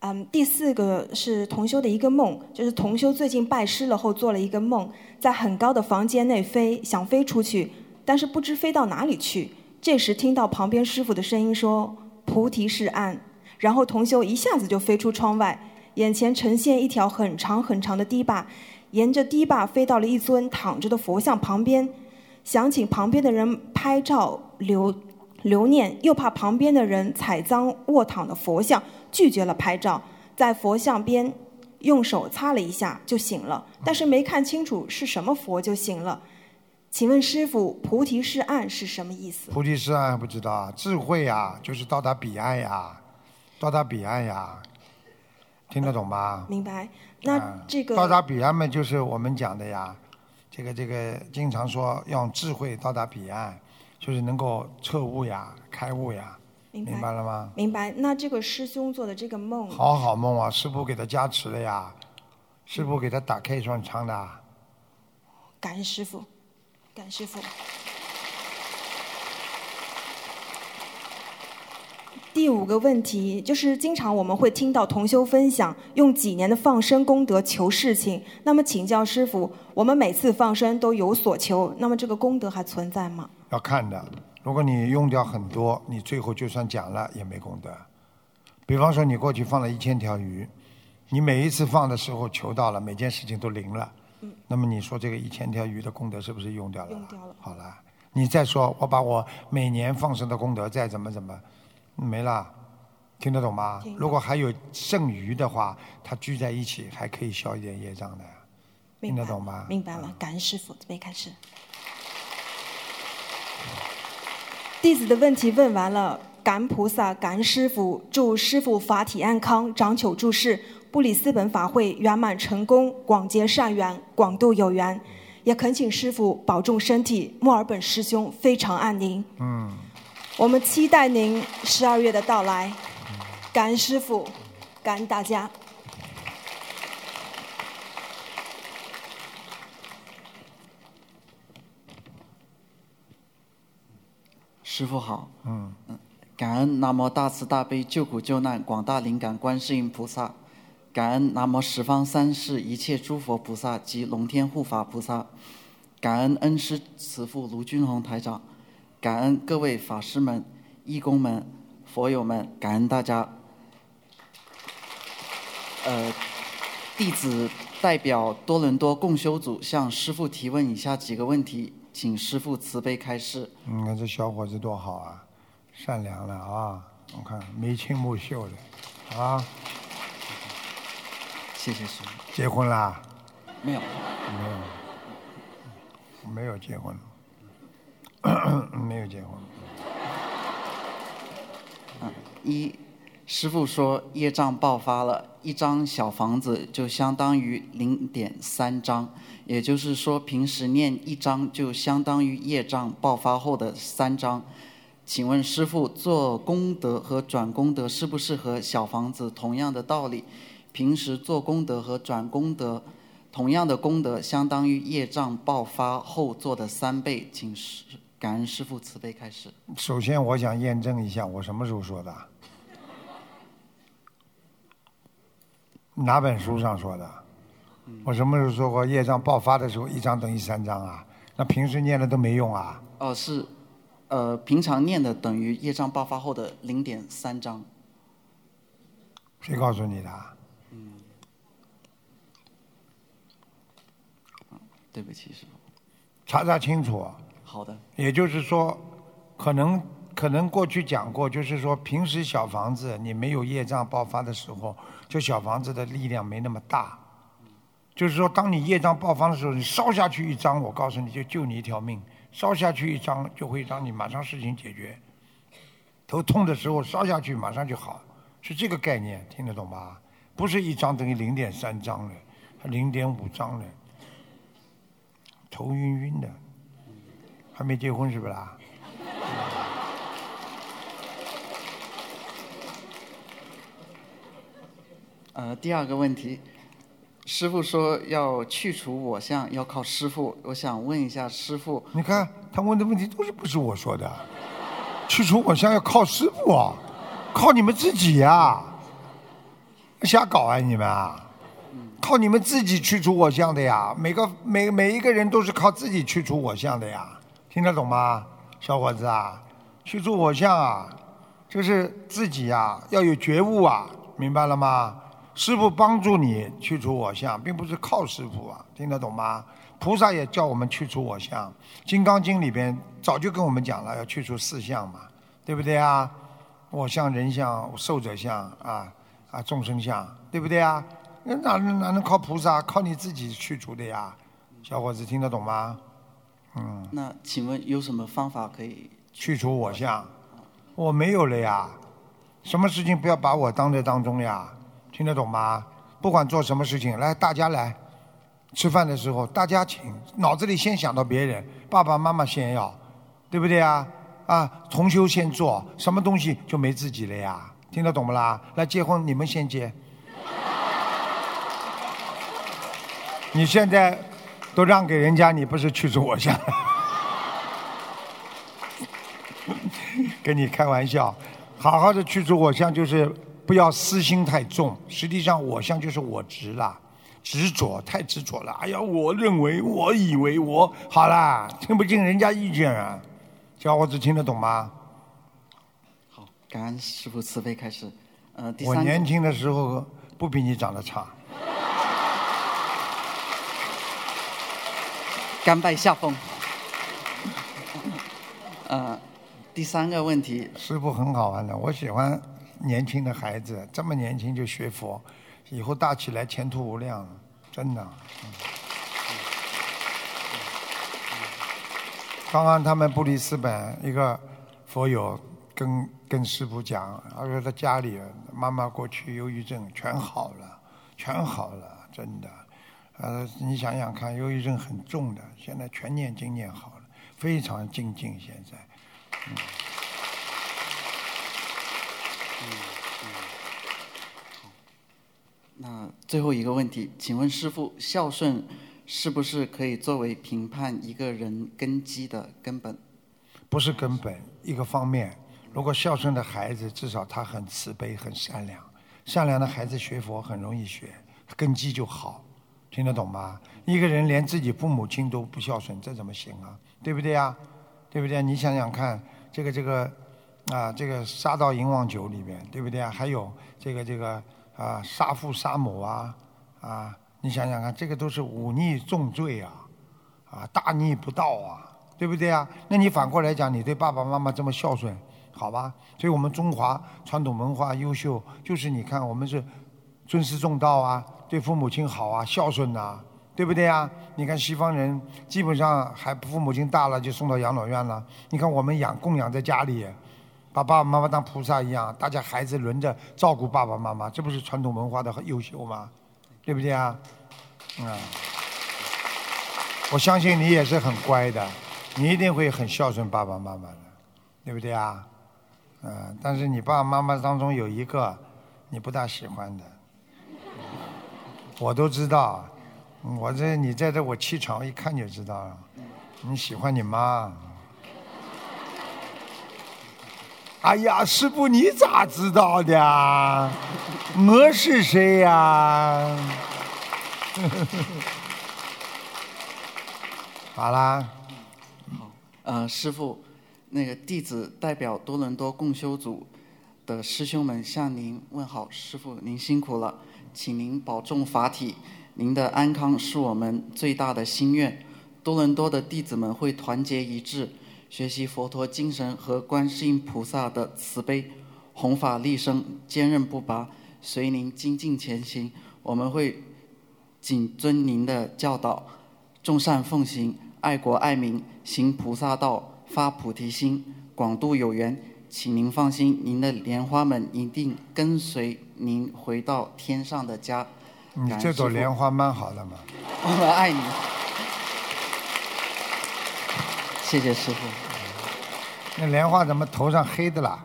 嗯，第四个是同修的一个梦，就是同修最近拜师了后做了一个梦，在很高的房间内飞，想飞出去，但是不知飞到哪里去。这时听到旁边师傅的声音说：“菩提是岸。”然后同修一下子就飞出窗外，眼前呈现一条很长很长的堤坝，沿着堤坝飞到了一尊躺着的佛像旁边，想请旁边的人拍照留留念，又怕旁边的人踩脏卧躺的佛像，拒绝了拍照，在佛像边用手擦了一下就醒了，但是没看清楚是什么佛就醒了。请问师傅，菩提是岸是什么意思？菩提是岸不知道啊，智慧呀，就是到达彼岸呀，到达彼岸呀，听得懂吗？明白？那啊这个到达彼岸嘛，就是我们讲的呀，这个这个经常说要用智慧到达彼岸，就是能够彻悟呀、开悟呀，明白明白了吗？明白。那这个师兄做的这个梦，好好梦啊，师傅给他加持了呀，师傅给他打开一扇窗的啊。感恩师傅，感师傅。第五个问题就是，经常我们会听到同修分享用几年的放生功德求事情。那么请教师傅，我们每次放生都有所求，那么这个功德还存在吗？要看的。如果你用掉很多，你最后就算讲了也没功德。比方说，你过去放了一千条鱼，你每一次放的时候求到了，每件事情都灵了，那么你说这个一千条鱼的功德是不是用掉了？用掉了好了，你再说我把我每年放生的功德再怎么怎么，没了。听得懂吗如果还有剩余的话，它聚在一起还可以消一点业障的。听得懂吗明白了，感恩师傅，准备开始。弟子的问题问完了，感恩菩萨，感恩师傅，祝师傅法体安康，长久住世，布里斯本法会圆满成功，广结善缘，广度有缘。也恳请师傅保重身体，墨尔本师兄非常爱您。嗯，我们期待您十二月的到来。感恩师傅，感恩大家。师傅好，嗯，感恩南无大慈大悲救苦救难广大灵感观世音菩萨，感恩南无十方三世一切诸佛菩萨及龙天护法菩萨，感恩恩师慈父卢军宏台长，感恩各位法师们、义工们、佛友们，感恩大家。呃，弟子代表多伦多共修组向师傅提问以下几个问题，请师傅慈悲开示。你看这小伙子多好啊，善良了啊！我看眉清目秀的，啊，谢谢师傅。结婚啦？没有。没有，没有结婚，没有结婚。一，师傅说业障爆发了，一张小房子就相当于零点三张，也就是说平时念一张就相当于业障爆发后的三张。请问师傅，做功德和转功德是不是和小房子同样的道理？平时做功德和转功德，同样的功德相当于业障爆发后做的三倍，请师感恩师傅慈悲开始。首先，我想验证一下，我什么时候说的？哪本书上说的？我什么时候说过业障爆发的时候，一张等于三张啊？那平时念的都没用啊？哦，是，呃，平常念的等于业障爆发后的零点三张。谁告诉你的？对不起，师傅。查查清楚。好的，也就是说，可能可能过去讲过，就是说平时小房子你没有业障爆发的时候，就小房子的力量没那么大。就是说，当你业障爆发的时候，你烧下去一张，我告诉你就救你一条命；烧下去一张，就会让你马上事情解决。头痛的时候烧下去马上就好，是这个概念，听得懂吧？不是一张等于零点三张的，零点五张的，头晕晕的，还没结婚是不啦？呃，第二个问题，师傅说要去除我相，要靠师傅。我想问一下师傅，你看他问的问题都是不是我说的？去除我相要靠师傅啊，靠你们自己呀、瞎搞啊你们啊！靠你们自己去除我相的呀，每个每每一个人都是靠自己去除我相的呀，听得懂吗，小伙子啊？去除我相啊，就是自己呀、要有觉悟啊，明白了吗？师傅帮助你去除我相，并不是靠师傅啊，听得懂吗？菩萨也叫我们去除我相，《金刚经》里边早就跟我们讲了，要去除四相嘛，对不对啊？我相、人相、寿者相啊啊，众生相，对不对啊？那哪能哪能靠菩萨？靠你自己去除的呀，小伙子听得懂吗？嗯，那请问有什么方法可以？去除我相，我没有了呀。什么事情不要把我当在当中呀？听得懂吗？不管做什么事情，来大家来，吃饭的时候大家请，脑子里先想到别人，爸爸妈妈先要，对不对啊？啊，同修先做，什么东西就没自己了呀？听得懂不啦？来结婚你们先结，你现在都让给人家，你不是去除我相？跟你开玩笑，好好的去除我相，就是不要私心太重。实际上，我相就是我执啦，执着太执着了。哎呀，我认为，我以为，我好啦，听不进人家意见啊。小伙子听得懂吗？好，感恩师傅慈悲开始。呃，第我年轻的时候不比你长得差。甘拜下风。呃，第三个问题，师傅很好玩的，我喜欢年轻的孩子，这么年轻就学佛，以后大起来前途无量，真的。刚刚他们布里斯本一个佛友跟跟师傅讲，他说他家里妈妈过去忧郁症全好了，全好了，真的。呃，你想想看，忧郁症很重的，现在全念经念好了，非常精进。现在，嗯。那最后一个问题，请问师傅，孝顺是不是可以作为评判一个人根基的根本？不是根本一个方面。如果孝顺的孩子，至少他很慈悲、很善良。善良的孩子学佛很容易学，根基就好，听得懂吗？一个人连自己父母亲都不孝顺，这怎么行啊？对不对呀？对不对？你想想看，这个这个啊，这个杀到淫妄酒里面，对不对啊？还有这个这个啊，杀父杀母啊啊，你想想看，这个都是忤逆重罪啊啊，大逆不道啊。对不对啊？那你反过来讲，你对爸爸妈妈这么孝顺，好吧？所以我们中华传统文化优秀，就是你看我们是尊师重道啊，对父母亲好啊，孝顺呐、对不对啊？你看西方人基本上还父母亲大了就送到养老院了，你看我们养供养在家里，把爸爸妈妈当菩萨一样，大家孩子轮着照顾爸爸妈妈，这不是传统文化的优秀吗？对不对啊？嗯。我相信你也是很乖的，你一定会很孝顺爸爸妈妈的，对不对啊？嗯，但是你爸爸妈妈当中有一个你不大喜欢的，我都知道。我这你在这我气场一看就知道了，你喜欢你妈。哎呀，师傅你咋知道的？我是谁呀、好啦，呃，师傅，那个弟子代表多伦多共修组的师兄们向您问好，师傅您辛苦了。请您保重法体，您的安康是我们最大的心愿。多伦多的弟子们会团结一致，学习佛陀精神和观世音菩萨的慈悲，弘法利生，坚韧不拔，随您精进前行。我们会谨遵您的教导，众善奉行，爱国爱民，行菩萨道，发菩提心，广度有缘。请您放心，您的莲花们一定跟随您回到天上的家。你这朵莲花蛮好的嘛。我们爱你。谢谢师傅。那莲花怎么头上黑的啦？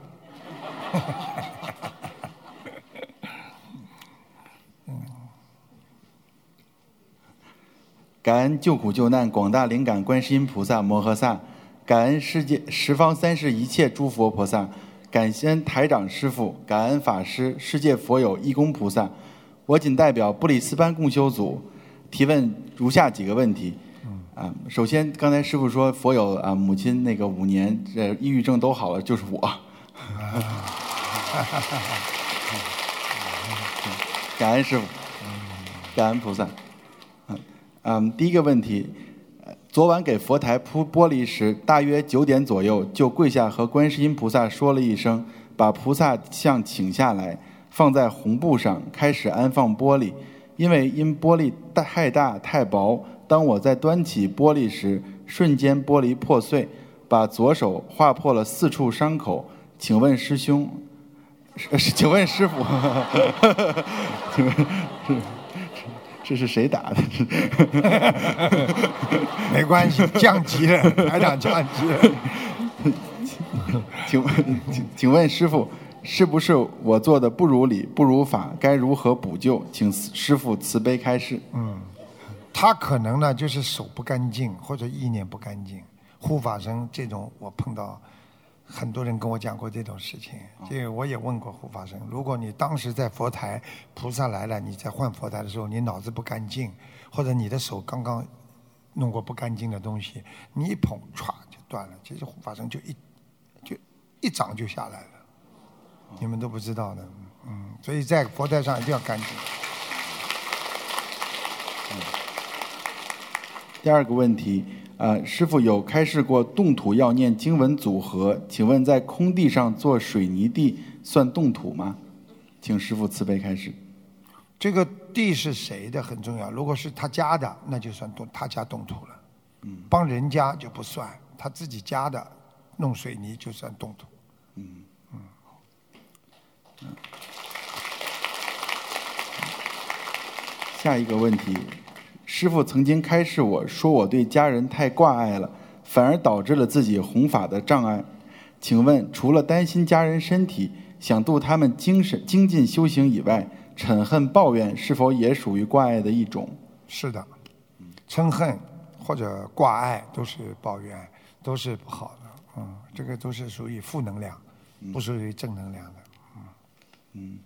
感恩救苦救难广大灵感观世音菩萨摩诃萨，感恩世界十方三世一切诸佛菩萨，感恩台长师父，感恩法师，世界佛友义工菩萨。我仅代表布里斯班共修组提问如下几个问题。啊，首先刚才师傅说佛友啊，母亲那个五年呃抑郁症都好了，就是我。感恩师傅，感恩菩萨。嗯嗯，第一个问题，昨晚给佛台铺玻璃时，大约九点左右就跪下和观世音菩萨说了一声，把菩萨像请下来，放在红布上，开始安放玻璃。因为因玻璃太大太薄，当我在端起玻璃时，瞬间玻璃破碎，把左手划破了四处伤口。请问师兄，请问师傅，请 问这这是谁打的？没关系，降级了，台长降级了。请问，请请问师傅，是不是我做的不如理、不如法？该如何补救？请师傅慈悲开示。嗯，他可能呢就是手不干净或者意念不干净。护法神这种，我碰到很多人跟我讲过这种事情。这个我也问过护法神，如果你当时在佛台，菩萨来了，你在换佛台的时候，你脑子不干净，或者你的手刚刚弄过不干净的东西，你一捧歘就断了。其实护法神就一就一掌就下来了。你们都不知道的，嗯，所以在佛台上一定要干净。第二个问题，呃，师傅有开示过动土要念经文组合，请问在空地上做水泥地算动土吗？请师傅慈悲开示。这个地是谁的很重要，如果是他家的，那就算动他家动土了。嗯，帮人家就不算，他自己家的弄水泥就算动土。嗯嗯。下一个问题，师傅曾经开示我说我对家人太挂碍了，反而导致了自己弘法的障碍。请问，除了担心家人身体，想度他们精神精进修行以外，嗔恨抱怨是否也属于挂碍的一种？是的，嗔恨或者挂碍都是抱怨，都是不好的。嗯，这个都是属于负能量，不属于正能量的。嗯，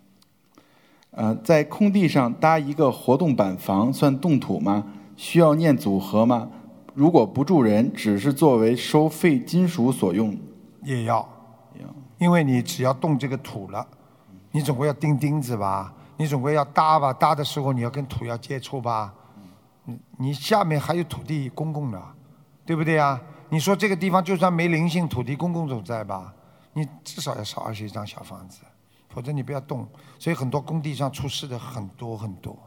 呃，在空地上搭一个活动板房算动土吗？需要念组合吗？如果不住人，只是作为收废金属所用，也要，因为你只要动这个土了，你总归要钉钉子吧，你总归要搭吧，搭的时候你要跟土要接触吧，你你下面还有土地公共的，对不对啊？你说这个地方就算没灵性，土地公共总在吧？你至少要烧二十一张小房子。否则你不要动，所以很多工地上出事的很多很多，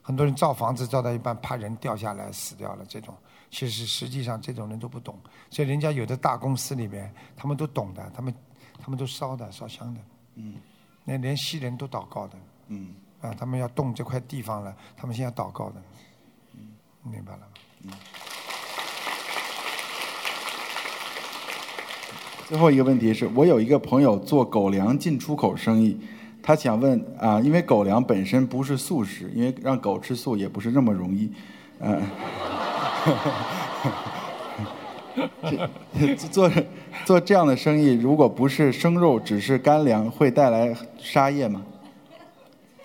很多人造房子造到一半，怕人掉下来死掉了。这种。其实实际上这种人都不懂，所以人家有的大公司里面他们都懂的，他们他们都烧的烧香的，嗯，那连西人都祷告的，嗯，啊，他们要动这块地方了，他们现在祷告的，嗯，明白了吗？嗯。最后一个问题是我有一个朋友做狗粮进出口生意，他想问啊，因为狗粮本身不是素食，因为让狗吃素也不是那么容易，嗯、呃，做做这样的生意，如果不是生肉，只是干粮，会带来杀业吗？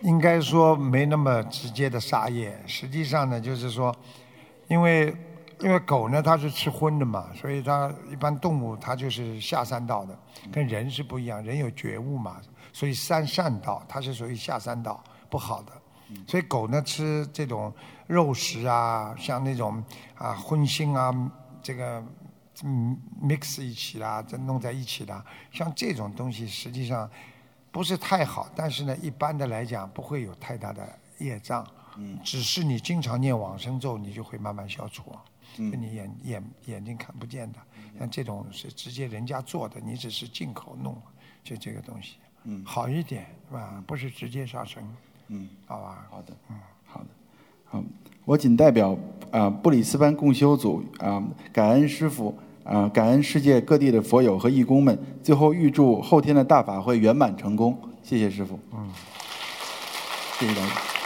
应该说没那么直接的杀业，实际上呢，就是说，因为。因为狗呢，它是吃荤的嘛，所以它一般动物它就是下三道的，跟人是不一样。人有觉悟嘛，所以三善道它是属于下三道不好的。所以狗呢吃这种肉食啊，像那种啊荤腥啊，这个嗯 mix 一起啦，这弄在一起的，像这种东西实际上不是太好，但是呢，一般的来讲不会有太大的业障。嗯只是你经常念往生咒，你就会慢慢消除。你眼眼眼睛看不见的，像这种是直接人家做的，你只是进口弄，就这个东西，嗯好一点是吧？不是直接杀生，嗯，好吧？好的，嗯，好的，好，我仅代表啊、布里斯班共修组啊、感恩师傅啊、感恩世界各地的佛友和义工们，最后预祝后天的大法会圆满成功。谢谢师傅。嗯，谢谢大家。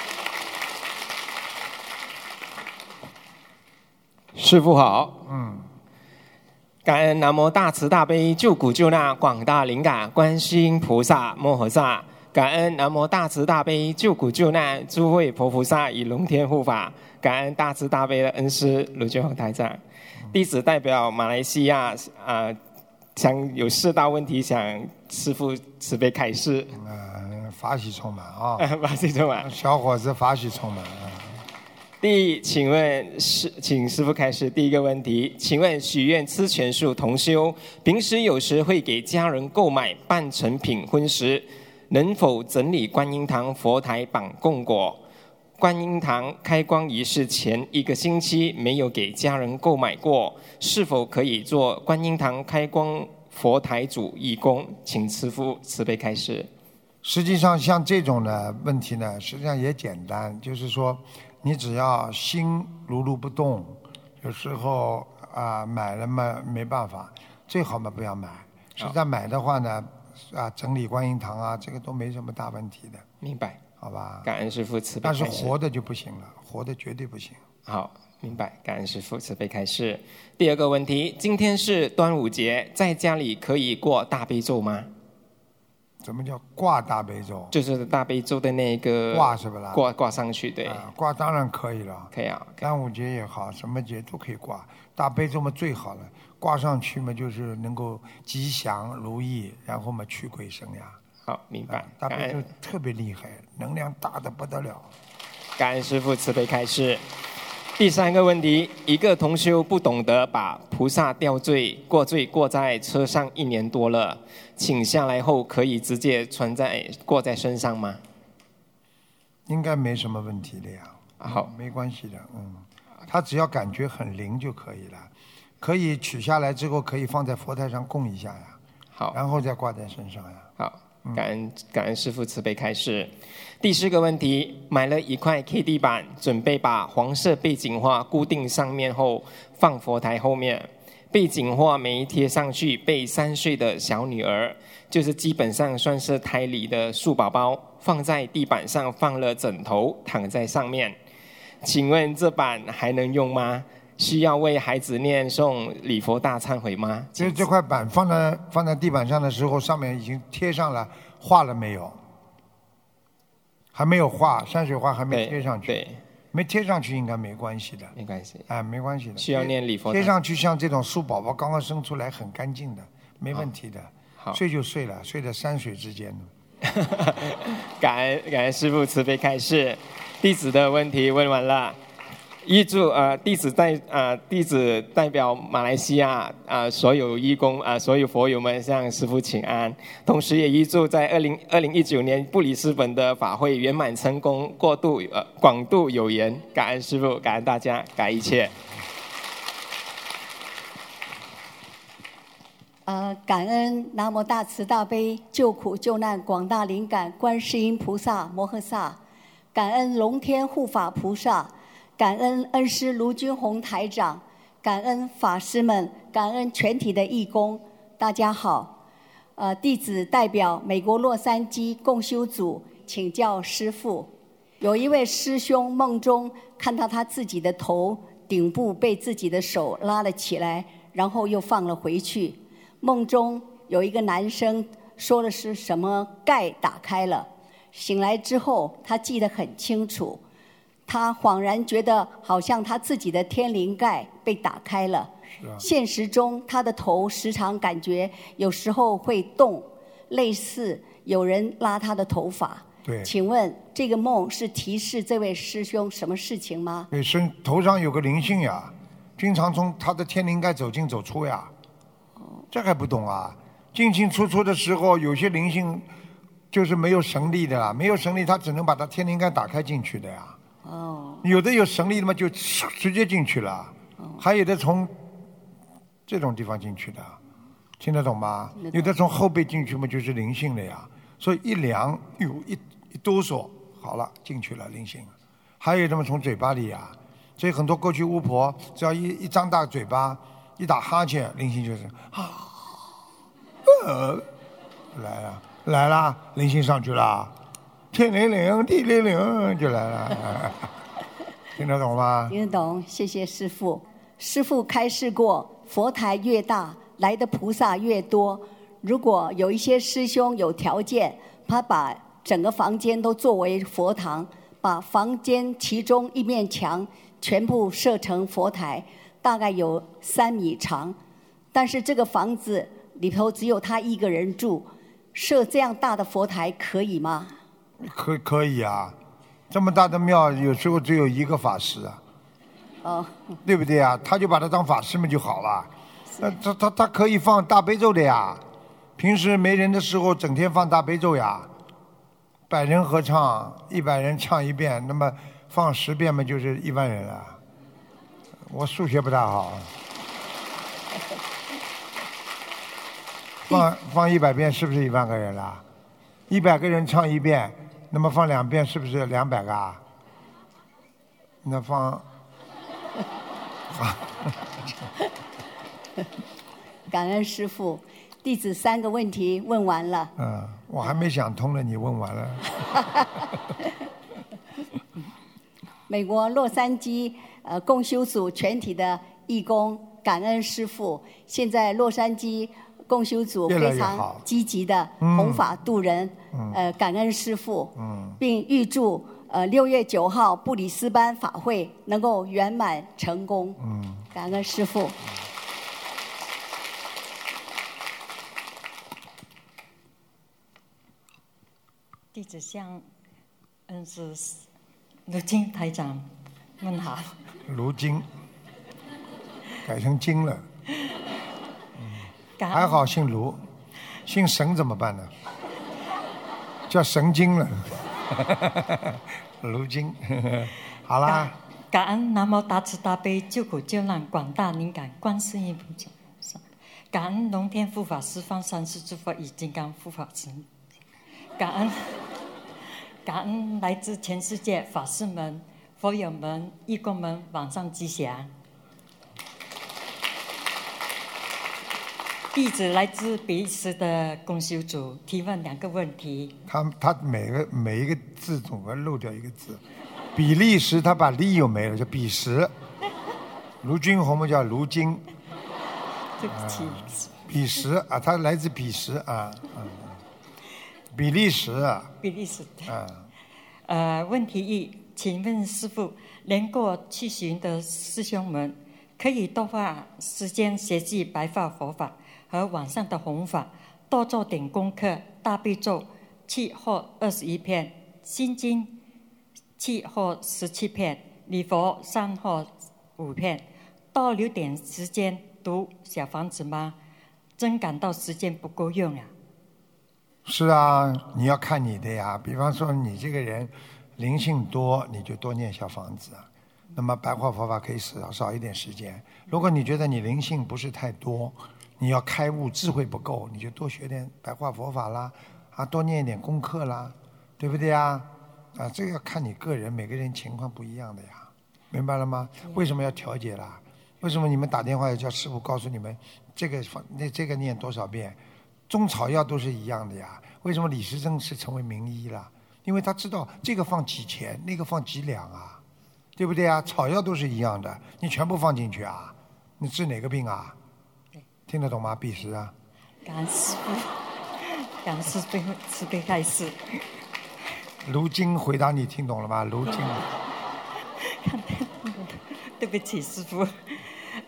师傅好，嗯，感恩南无大慈大悲救苦救难广大灵感观世音菩萨摩诃萨，感恩南无大慈大悲救苦救难诸位佛菩萨与龙天护法，感恩大慈大悲的恩师卢俊宏台长。弟子代表马来西亚啊、想有四大问题想师傅慈悲开示。呃，法喜充满啊，法喜充满，小伙子法喜充满。第一，请问师，请师傅开始第一个问题，请问许愿吃全素同修，平时有时会给家人购买半成品荤食，能否整理观音堂佛台绑供果？观音堂开光仪式前一个星期没有给家人购买过，是否可以做观音堂开光佛台主义工？请师傅慈悲开示。实际上，像这种的问题呢，实际上也简单，就是说，你只要心如如不动，有时候啊、买了嘛没办法，最好嘛不要买。实在买的话呢，啊整理观音堂啊，这个都没什么大问题的，明白，好吧？感恩师傅慈悲但是活的就不行了，活的绝对不行。好，明白，感恩师父慈悲开示。第二个问题，今天是端午节，在家里可以过大悲咒吗？什么叫挂大悲咒？就是大悲咒的那个挂是不啦？挂挂上去，对，啊，挂当然可以了。可以啊。端午节也好，什么节都可以挂。大悲咒嘛最好了，挂上去嘛就是能够吉祥如意，然后嘛驱鬼神呀。好，明白。大悲咒特别厉害，能量大的不得了。感恩师父慈悲开示。第三个问题，一个同修不懂得把菩萨吊坠过坠过在车上一年多了，请下来后可以直接穿在过在身上吗？应该没什么问题的呀。好，没关系的，嗯，他只要感觉很灵就可以了，可以取下来之后可以放在佛台上供一下呀，好，然后再挂在身上呀。好，感恩感恩师父慈悲开示。第四个问题，买了一块 K D 板，准备把黄色背景画固定上面后，放佛台后面。背景画没贴上去，被三岁的小女儿，就是基本上算是胎里的树宝宝，放在地板上放了枕头，躺在上面。请问这板还能用吗？需要为孩子念诵礼佛大忏悔吗？其实这块板放在放在地板上的时候，上面已经贴上了画了没有？还没有画，山水画还没贴上去。对，没贴上去应该没关系的。没关系。哎，没关系的。需要念礼佛贴上去像这种树宝宝刚刚生出来很干净的，没问题的。好睡就睡了，睡在山水之间的。感恩感恩师父慈悲开示，弟子的问题问完了。预祝呃弟子代呃弟子代表马来西亚呃所有义工呃所有佛友们向师父请安，同时也预祝在二零二零一九年布里斯本的法会圆满成功，过度呃广度有缘。感恩师父，感恩大家，感恩一切。呃，感恩南无大慈大悲救苦救难广大灵感观世音菩萨摩诃萨，感恩龙天护法菩萨，感恩恩师卢军宏台长，感恩法师们，感恩全体的义工，大家好。呃，弟子代表美国洛杉矶共修组请教师父，有一位师兄梦中看到他自己的头顶部被自己的手拉了起来，然后又放了回去。梦中有一个男生说的是什么盖打开了，醒来之后他记得很清楚，他恍然觉得好像他自己的天灵盖被打开了。现实中他的头时常感觉有时候会动，类似有人拉他的头发，对请问这个梦是提示这位师兄什么事情吗？对，身头上有个灵性呀，经常从他的天灵盖走进走出呀。这还不懂啊？进进出出的时候，有些灵性就是没有神力的啦，没有神力，他只能把他天灵盖打开进去的呀。哦，有的有神力的嘛，就直接进去了；还有的从这种地方进去的，听得懂吗？懂有的从后背进去嘛，就是灵性的呀。所以一凉，哟，一一哆嗦，好了，进去了灵性。还有的嘛，从嘴巴里呀。所以很多过去巫婆，只要一一张大嘴巴，一打哈欠，灵性就是啊，呃，来了来了，灵性上去了，天灵灵，地灵灵就来了，听得懂吗？听得懂，谢谢师傅。师傅开示过，佛台越大，来的菩萨越多。如果有一些师兄有条件，他把整个房间都作为佛堂，把房间其中一面墙全部设成佛台，大概有三米长。但是这个房子里头只有他一个人住，设这样大的佛台可以吗？可可以啊，这么大的庙，有时候只有一个法师啊，哦，对不对啊？他就把他当法师们就好了。那他他他可以放大悲咒的呀，平时没人的时候整天放大悲咒呀，百人合唱，一百人唱一遍，那么放十遍嘛，就是一万人了。我数学不大好，放放一百遍是不是一万个人了？一百个人唱一遍，那么放两遍是不是两百个啊？那放，放，感恩师傅，弟子三个问题问完了。嗯，我还没想通呢，你问完了。美国洛杉矶呃共修组全体的义工感恩师傅，现在洛杉矶共修组非常积极的嗯。弘法度人，嗯。呃感恩师傅，嗯，并预祝呃六月九号布里斯班法会能够圆满成功。嗯，感恩师傅。弟子向恩师卢金台长问好。卢金，改成金了，感恩。还好姓卢，姓神怎么办呢？叫神经了，卢金，好啦，感恩南无大慈大悲救苦救难广大灵感观世音菩萨，感恩龙天护法十方三世诸佛与金刚护法神，感恩感恩来自全世界法师们、佛友们、义工们晚上吉祥。弟子来自比利时的公修组，提问两个问题。他他每个每一个字总会漏掉一个字，比利时他把利又没了，叫比时，卢军红嘛叫卢金，对不起，比时啊，他来自比时啊，嗯，比利时啊，比利时。的。啊，呃，问题一，请问师傅，年过七旬的师兄们，可以多花时间学习白话佛法和晚上的弘法，多做点功课，大悲咒七或二十一片，心经七或十七片，礼佛三或五片，多留点时间读小房子吗？真感到时间不够用啊！是啊，你要看你的呀。比方说你这个人灵性多，你就多念小房子。那么白话佛法可以少少一点时间。如果你觉得你灵性不是太多，你要开悟智慧不够，你就多学点白话佛法啦，啊，多念一点功课啦，对不对啊？啊，这个要看你个人，每个人情况不一样的呀，明白了吗？为什么要调节啦？为什么你们打电话要叫师傅告诉你们这个放那这个念多少遍？中草药都是一样的呀。为什么李时珍是成为名医了？因为他知道这个放几钱，那个放几两啊，对不对啊？草药都是一样的，你全部放进去啊，你治哪个病啊？听得懂吗？彼时啊，感恩师傅，感恩师傅慈悲开示。卢金回答你听懂了吗？卢金，对不起，师傅。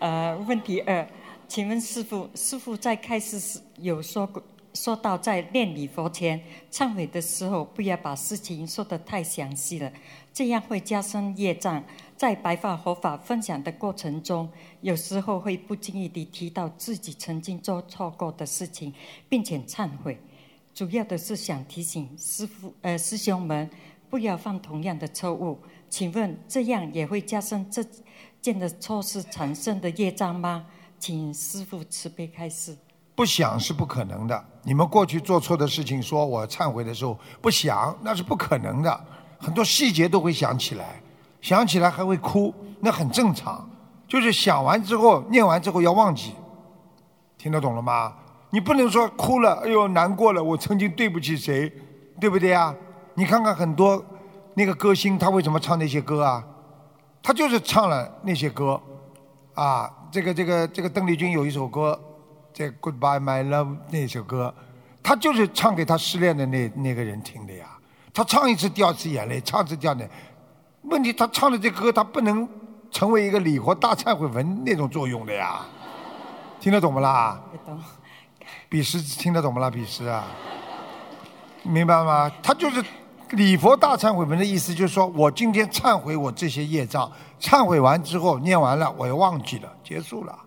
呃，问题二，请问师傅，师傅在开始时有说过说到在念礼佛前忏悔的时候，不要把事情说得太详细了，这样会加深业障。在白发佛法分享的过程中，有时候会不经意地提到自己曾经做错过的事情，并且忏悔。主要的是想提醒师傅呃师兄们不要犯同样的错误。请问这样也会加深这件的错事产生的业障吗？请师傅慈悲开示。不想是不可能的。你们过去做错的事情，说我忏悔的时候不想，那是不可能的。很多细节都会想起来，想起来还会哭，那很正常。就是想完之后，念完之后要忘记，听得懂了吗？你不能说哭了，哎呦难过了，我曾经对不起谁，对不对呀？你看看很多那个歌星，他为什么唱那些歌啊？他就是唱了那些歌，啊，这个这个这个邓丽君有一首歌。这 Goodbye My Love 那首歌，他就是唱给他失恋的那那个人听的呀。他唱一次掉一次眼泪，唱一次掉泪。问题他唱的这歌，他不能成为一个礼佛大忏悔文那种作用的呀。听得懂不啦？懂。彼时听得懂不啦？彼时啊，明白吗？他就是礼佛大忏悔文的意思，就是说我今天忏悔我这些业障，忏悔完之后念完了，我又忘记了，结束了，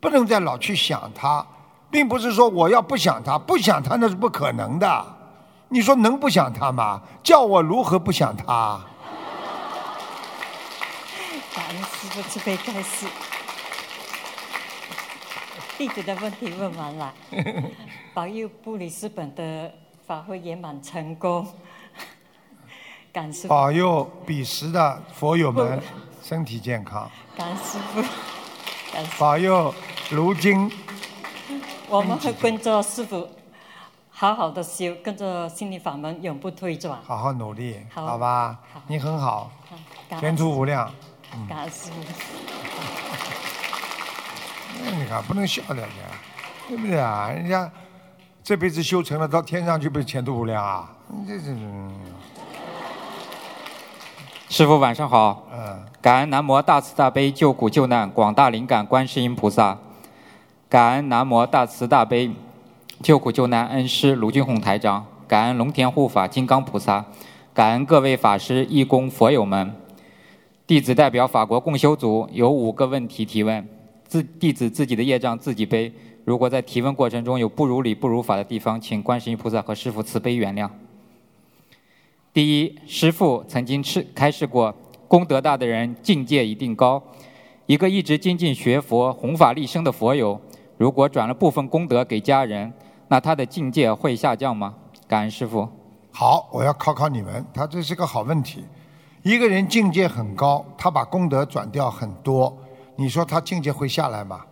不能再老去想他。并不是说我要不想他，不想他那是不可能的。你说能不想他吗？叫我如何不想他？感恩师傅慈悲开示。弟子的问题问完了，保佑布里斯本的法会圆满成功。感恩保佑彼时的佛友们身体健康。感恩师父。保佑如今。我们会跟着师傅好好的修，跟着心理法门永不退转。好好努力，好吧？你很好，前途无量。感恩师傅。那你看，不能笑人家，对不对啊？人家这辈子修成了，到天上去不是前途无量啊？你这是。师傅晚上好。嗯。感恩南无大慈大悲救苦救难广大灵感观世音菩萨。感恩南无大慈大悲救苦救难恩师卢俊宏台长，感恩龙田护法金刚菩萨，感恩各位法师义工佛友们。弟子代表法国共修组有五个问题提问，自弟子自己的业障自己背。如果在提问过程中有不如理不如法的地方，请观世音菩萨和师父慈悲原谅。第一，师父曾经吃开示过，功德大的人境界一定高。一个一直精进学佛、弘法利生的佛友。如果转了部分功德给家人，那他的境界会下降吗？感恩师傅。好，我要考考你们，他这是个好问题。一个人境界很高，他把功德转掉很多，你说他境界会下来吗？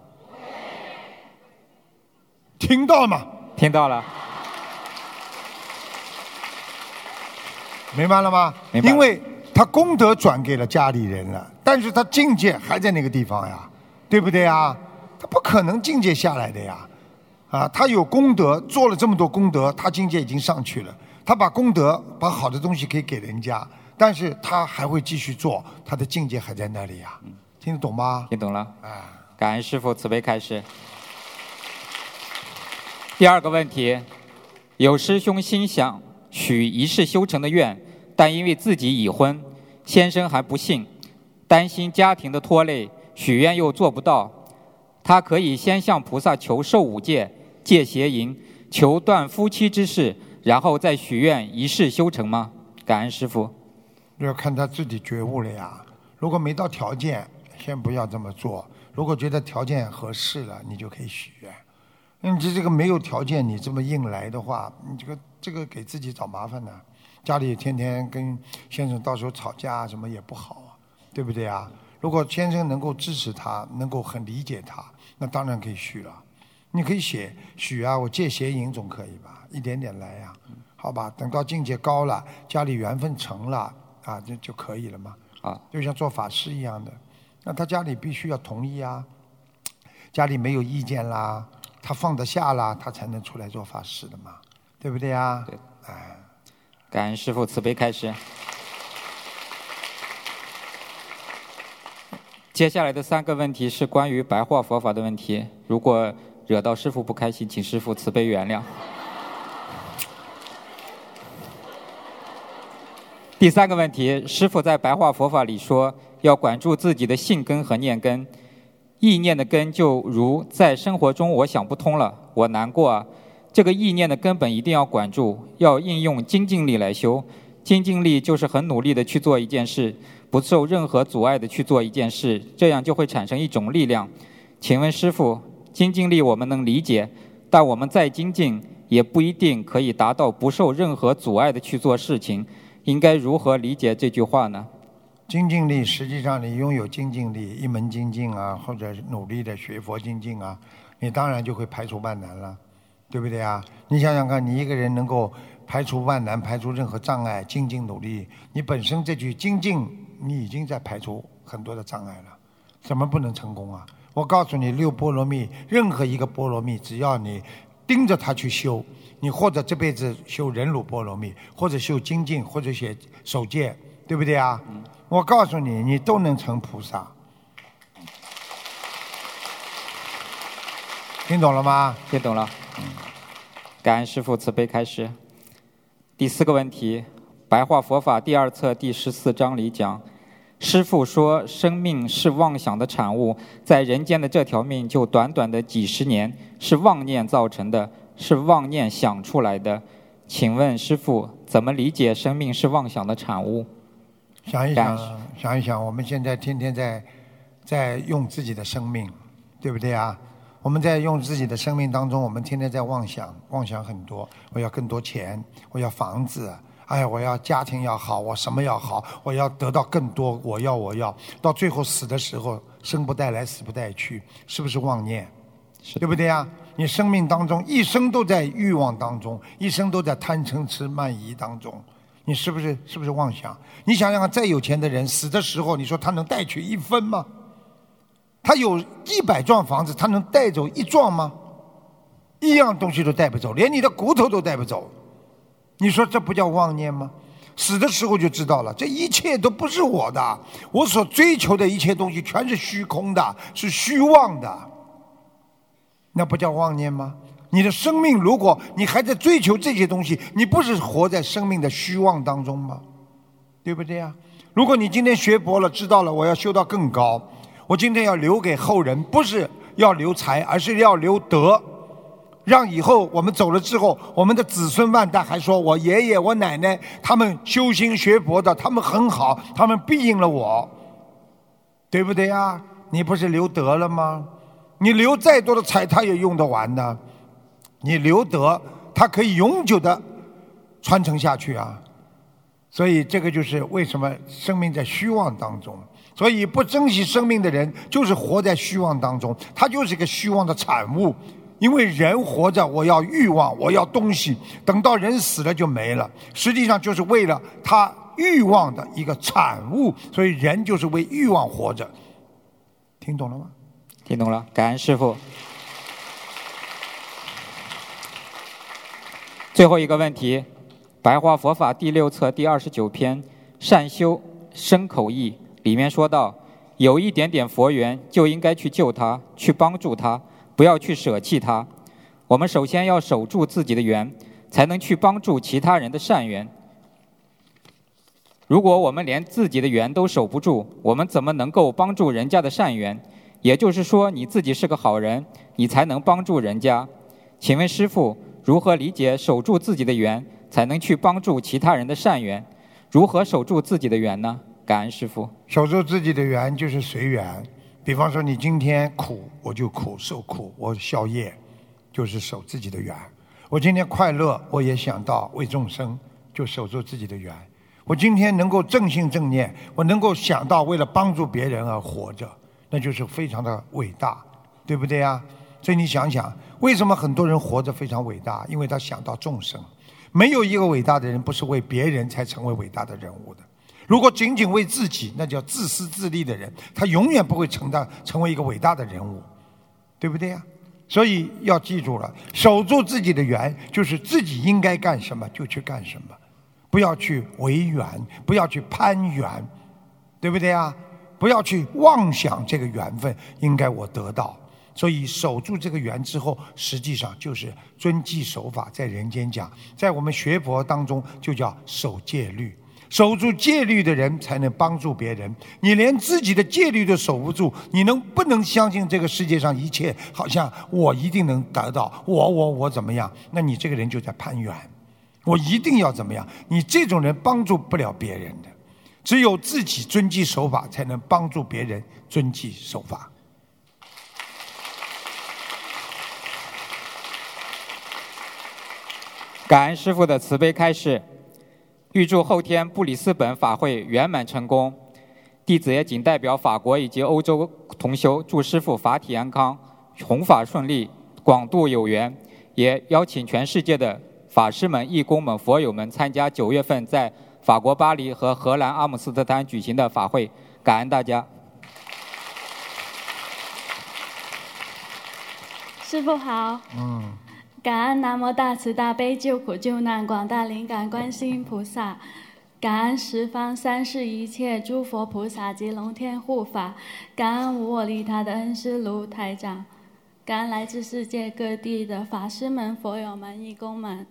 听到了吗？听到了。明白了吗？明白。因为他功德转给了家里人了，但是他境界还在那个地方呀，对不对啊？不可能境界下来的呀，啊，他有功德，做了这么多功德，他境界已经上去了。他把功德、把好的东西可以给人家，但是他还会继续做，他的境界还在那里呀。听得懂吗？听懂了。啊，感恩师父慈悲开示。第二个问题，有师兄心想许一世修成的愿，但因为自己已婚，先生还不信，担心家庭的拖累，许愿又做不到。他可以先向菩萨求受五戒、戒邪淫，求断夫妻之事，然后再许愿一世修成吗？感恩师傅。要看他自己觉悟了呀。如果没到条件，先不要这么做。如果觉得条件合适了，你就可以许愿。你这这个没有条件，你这么硬来的话，你这个这个给自己找麻烦呢。家里天天跟先生到时候吵架什么也不好，对不对啊？如果先生能够支持他，能够很理解他。那当然可以许了，你可以写许啊，我借邪淫总可以吧？一点点来呀，好吧？等到境界高了，家里缘分成了啊，就就可以了嘛。啊，就像做法师一样的，那他家里必须要同意啊，家里没有意见啦，他放得下啦，他才能出来做法师的嘛，对不对呀？对，哎，感恩师父慈悲开示。接下来的三个问题是关于白话佛法的问题，如果惹到师父不开心，请师父慈悲原谅。第三个问题，师傅在白话佛法里说，要管住自己的性根和念根。意念的根就如在生活中，我想不通了，我难过啊。这个意念的根本一定要管住，要应用精进力来修。精进力就是很努力的去做一件事，不受任何阻碍的去做一件事，这样就会产生一种力量。请问师傅，精进力我们能理解，但我们再精进也不一定可以达到不受任何阻碍的去做事情，应该如何理解这句话呢？精进力，实际上你拥有精进力，一门精进啊，或者努力的学佛精进啊，你当然就会排除万难了，对不对啊？你想想看，你一个人能够排除万难，排除任何障碍，精进努力，你本身这句精进，你已经在排除很多的障碍了，怎么不能成功啊？我告诉你，六波罗蜜，任何一个波罗蜜，只要你盯着它去修，你或者这辈子修忍辱波罗蜜，或者修精进，或者写守戒，对不对啊？我告诉你，你都能成菩萨，听懂了吗？听懂了。感恩师父慈悲开示。第四个问题，白话佛法第二册第十四章里讲，师父说生命是妄想的产物，在人间的这条命就短短的几十年，是妄念造成的，是妄念想出来的。请问师傅，怎么理解生命是妄想的产物？想一想，想一想，我们现在天天在在用自己的生命，对不对啊？我们在用自己的生命当中，我们天天在妄想，妄想很多。我要更多钱，我要房子，哎，我要家庭要好，我什么要好，我要得到更多，我要我要，到最后死的时候，生不带来，死不带去，是不是妄念？对不对呀？你生命当中一生都在欲望当中，一生都在贪嗔痴慢疑当中。你是不是是不是妄想？你想想看，再有钱的人死的时候，你说他能带去一分吗？他有一百幢房子，他能带走一幢吗？一样东西都带不走，连你的骨头都带不走。你说这不叫妄念吗？死的时候就知道了，这一切都不是我的，我所追求的一切东西全是虚空的，是虚妄的。那不叫妄念吗？你的生命，如果你还在追求这些东西，你不是活在生命的虚妄当中吗？对不对呀？如果你今天学佛了，知道了我要修到更高，我今天要留给后人，不是要留财，而是要留德，让以后我们走了之后，我们的子孙万代还说我爷爷我奶奶他们修心学佛的，他们很好，他们庇应了我，对不对呀？你不是留德了吗？你留再多的财，他也用得完呢。你留德，它可以永久的传承下去啊！所以这个就是为什么生命在虚妄当中。所以不珍惜生命的人，就是活在虚妄当中，他就是一个虚妄的产物。因为人活着，我要欲望，我要东西，等到人死了就没了。实际上就是为了他欲望的一个产物，所以人就是为欲望活着。听懂了吗？听懂了，感恩师傅。最后一个问题，《白话佛法》第六册第二十九篇《善修生口意》里面说到，有一点点佛缘，就应该去救他，去帮助他，不要去舍弃他。我们首先要守住自己的缘，才能去帮助其他人的善缘。如果我们连自己的缘都守不住，我们怎么能够帮助人家的善缘？也就是说，你自己是个好人，你才能帮助人家。请问师傅？如何理解守住自己的缘，才能去帮助其他人的善缘？如何守住自己的缘呢？感恩师傅。守住自己的缘就是随缘。比方说，你今天苦，我就苦受苦，我消业，就是守自己的缘。我今天快乐，我也想到为众生，就守住自己的缘。我今天能够正信正念，我能够想到为了帮助别人而活着，那就是非常的伟大，对不对呀？所以你想想。为什么很多人活着非常伟大？因为他想到众生。没有一个伟大的人不是为别人才成为伟大的人物的。如果仅仅为自己，那叫自私自利的人，他永远不会成到成为一个伟大的人物，对不对呀？所以要记住了，守住自己的缘，就是自己应该干什么就去干什么，不要去违缘，不要去攀缘，对不对呀？不要去妄想这个缘分应该我得到。所以守住这个缘之后，实际上就是遵纪守法，在人间讲，在我们学佛当中就叫守戒律。守住戒律的人才能帮助别人。你连自己的戒律都守不住，你能不能相信这个世界上一切好像我一定能得到？我我我怎么样？那你这个人就在攀缘。我一定要怎么样？你这种人帮助不了别人的，只有自己遵纪守法，才能帮助别人遵纪守法。感恩师父的慈悲开示，预祝后天布里斯本法会圆满成功。弟子也仅代表法国以及欧洲同修，祝师父法体安康，弘法顺利，广度有缘。也邀请全世界的法师们、义工们、佛友们参加九月份在法国巴黎和荷兰阿姆斯特丹举行的法会。感恩大家。师傅好。嗯。感恩南无大慈大悲救苦救难广大灵感观世音菩萨，感恩十方三世一切诸佛菩萨及龙天护法，感恩无我利他的恩师卢台长，感恩来自世界各地的法师们、佛友们、义工们，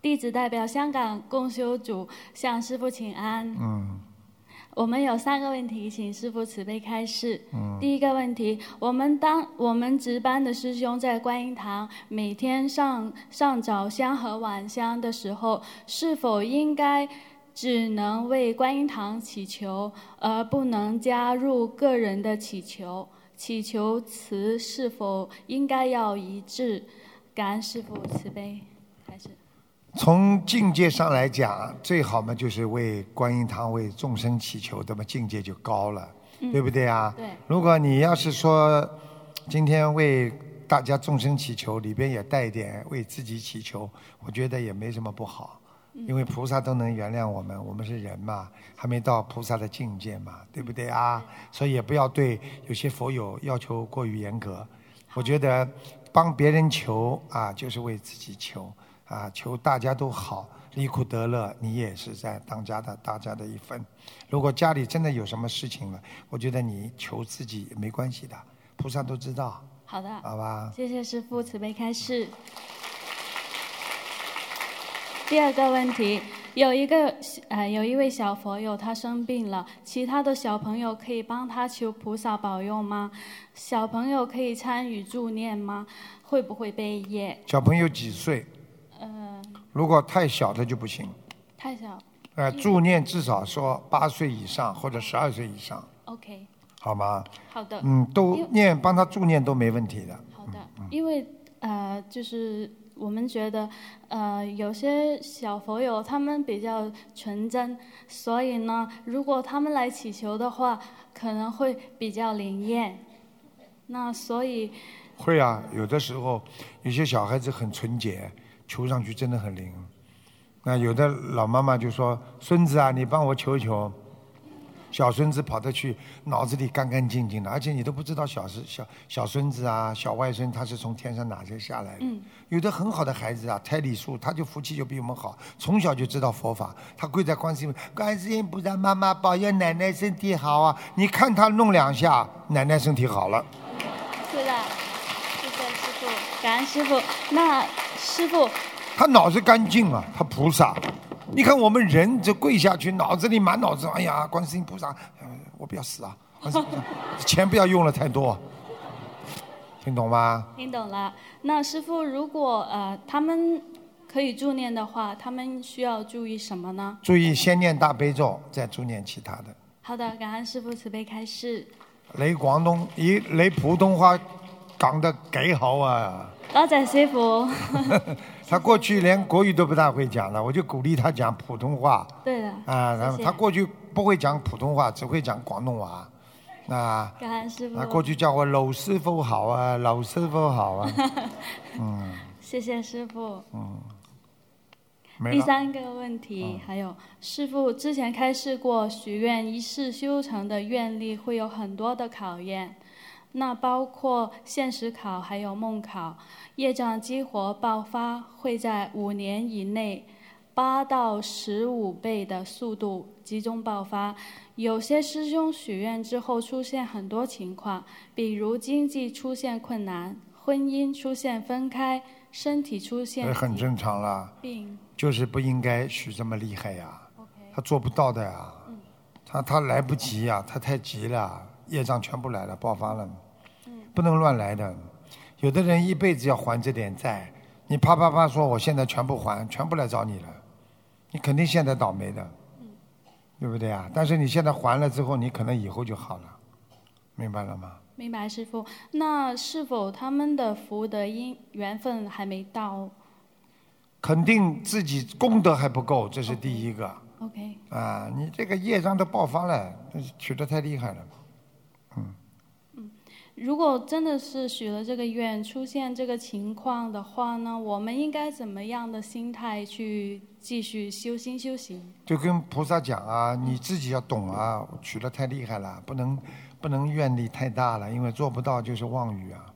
弟子代表香港共修组向师父请安。嗯。我们有三个问题，请师父慈悲开示。嗯。第一个问题，我们当我们值班的师兄在观音堂每天上上早香和晚香的时候，是否应该只能为观音堂祈求，而不能加入个人的祈求？祈求词是否应该要一致？感恩师父慈悲。从境界上来讲，最好嘛就是为观音堂为众生祈求，那么境界就高了，对不对啊？对。如果你要是说今天为大家众生祈求，里边也带一点为自己祈求，我觉得也没什么不好，因为菩萨都能原谅我们，我们是人嘛，还没到菩萨的境界嘛，对不对啊？所以也不要对有些佛友要求过于严格。我觉得帮别人求啊，就是为自己求。啊，求大家都好，离苦得乐，你也是在当家的大家的一份。如果家里真的有什么事情了，我觉得你求自己也没关系的，菩萨都知道。好的，好吧。谢谢师父慈悲开示。第二个问题，有一个呃，有一位小佛友他生病了，其他的小朋友可以帮他求菩萨保佑吗？小朋友可以参与助念吗？会不会被业？小朋友几岁？呃，如果太小的就不行。太小。呃，助念至少说八岁以上或者十二岁以上。OK。好吗？好的。嗯，都念帮他助念都没问题的。好的，因为呃，就是我们觉得呃，有些小佛友他们比较纯真，所以呢，如果他们来祈求的话，可能会比较灵验。那所以。会啊，有的时候有些小孩子很纯洁，求上去真的很灵。那有的老妈妈就说：“孙子啊，你帮我求求。”小孙子跑得去，脑子里干干净净的，而且你都不知道小孙小小孙子啊、小外孙他是从天上哪些下来的。有的很好的孩子啊，胎里素，他就福气就比我们好，从小就知道佛法，他跪在观世音，观世音菩萨妈妈保佑奶奶身体好啊！你看他弄两下，奶奶身体好了。是的。感恩师傅，那师傅，他脑子干净啊，他菩萨。你看我们人这跪下去，脑子里满脑子，哎呀，观世音菩萨，我不要死啊！钱不要用了太多，听懂吗？听懂了。那师傅，如果呃他们可以助念的话，他们需要注意什么呢？注意先念大悲咒，再助念其他的。好的，感恩师傅慈悲开示。你广东，咦？你普通话讲得幾好啊！多谢师傅。他过去连国语都不大会讲了，我就鼓励他讲普通话。对的。啊，然后他过去不会讲普通话，只会讲广东话。啊。感恩师傅。他过去叫我老师傅好啊，老师傅好啊。嗯。谢谢师傅。嗯。第三个问题还有师傅之前开示过，许愿一世修成的愿力会有很多的考驗。那包括现实考，还有梦考，业障激活爆发会在五年以内，八到十五倍的速度集中爆发。有些师兄许愿之后出现很多情况，比如经济出现困难，婚姻出现分开，身体出現很正常啦，病就是不应该许这么厉害呀、啊。他做不到的呀，他他来不及呀，他太急了，业障全部来了，爆发了，不能乱来的。有的人一辈子要还这点债，你啪啪啪说我现在全部还，全部来找你了，你肯定现在倒霉的，对不对啊？但是你现在还了之后，你可能以后就好了，明白了吗？明白，师傅。那是否他们的福德因缘分还没到？肯定自己功德还不够，这是第一个。OK。啊，你这个业障都爆发了，取得太厉害了。如果真的是许了这个愿，出现这个情况的话呢，我们应该怎么样的心态去继续修心修行？就跟菩萨讲啊，你自己要懂啊，取得太厉害了，不能不能愿力太大了，因为做不到就是妄语啊。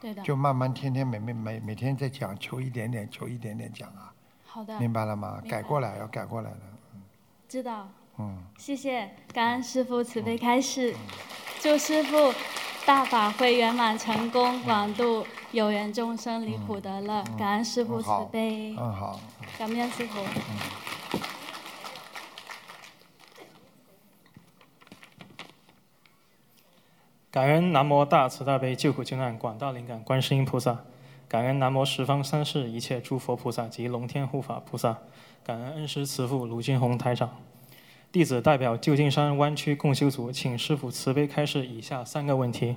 对的。就慢慢天天每每每每天在讲，求一点点，求一点点讲啊。好的。明白了吗？改过来要改过来的。知道。嗯。谢谢，感恩师傅慈悲开示，祝师傅大法会圆满成功，广度有缘众生离苦得乐。感恩师傅慈悲。嗯好。感恩师傅。感恩南无大慈大悲救苦救难广大灵感观世音菩萨，感恩南无十方三世一切诸佛菩萨及龙天护法菩萨，感恩恩师慈父卢军宏台长。弟子代表旧金山湾区共修组，请师父慈悲开示以下三个问题。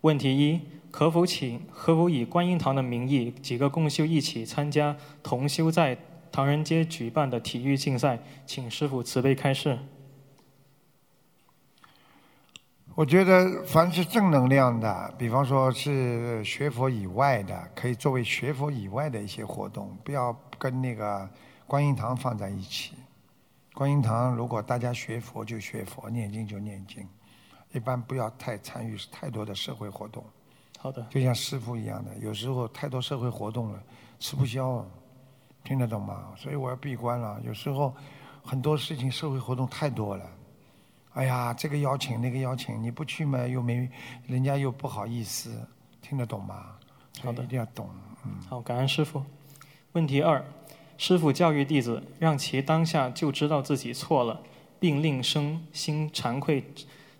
问题一：可否请可否以观音堂的名义，几个共修一起参加同修在唐人街举办的体育竞赛？请师父慈悲开示。我觉得凡是正能量的，比方说是学佛以外的，可以作为学佛以外的一些活动，不要跟那个观音堂放在一起。观音堂如果大家学佛就学佛，念经就念经，一般不要太参与太多的社会活动。好的。就像师傅一样的，有时候太多社会活动了，吃不消，听得懂吗？所以我要闭关了。有时候很多事情社会活动太多了。哎呀，这个邀请那个邀请，你不去嘛又没，人家又不好意思，听得懂吗？好的，一定要懂。嗯，好，感恩师傅。问题二：师傅教育弟子，让其当下就知道自己错了，并令生心惭愧、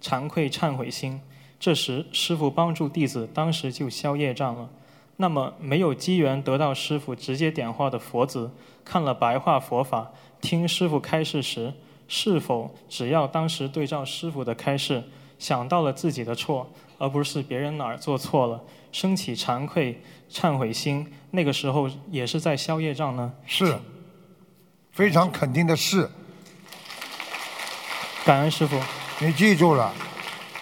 惭愧忏悔心。这时，师傅帮助弟子当时就消业障了。那么，没有机缘得到师傅直接点化的佛子，看了白话佛法，听师傅开示时，是否只要当时对照师傅的开示，想到了自己的错，而不是别人哪儿做错了，升起惭愧、忏悔心，那个时候也是在消业障呢？是，非常肯定的是。感恩师傅。你记住了，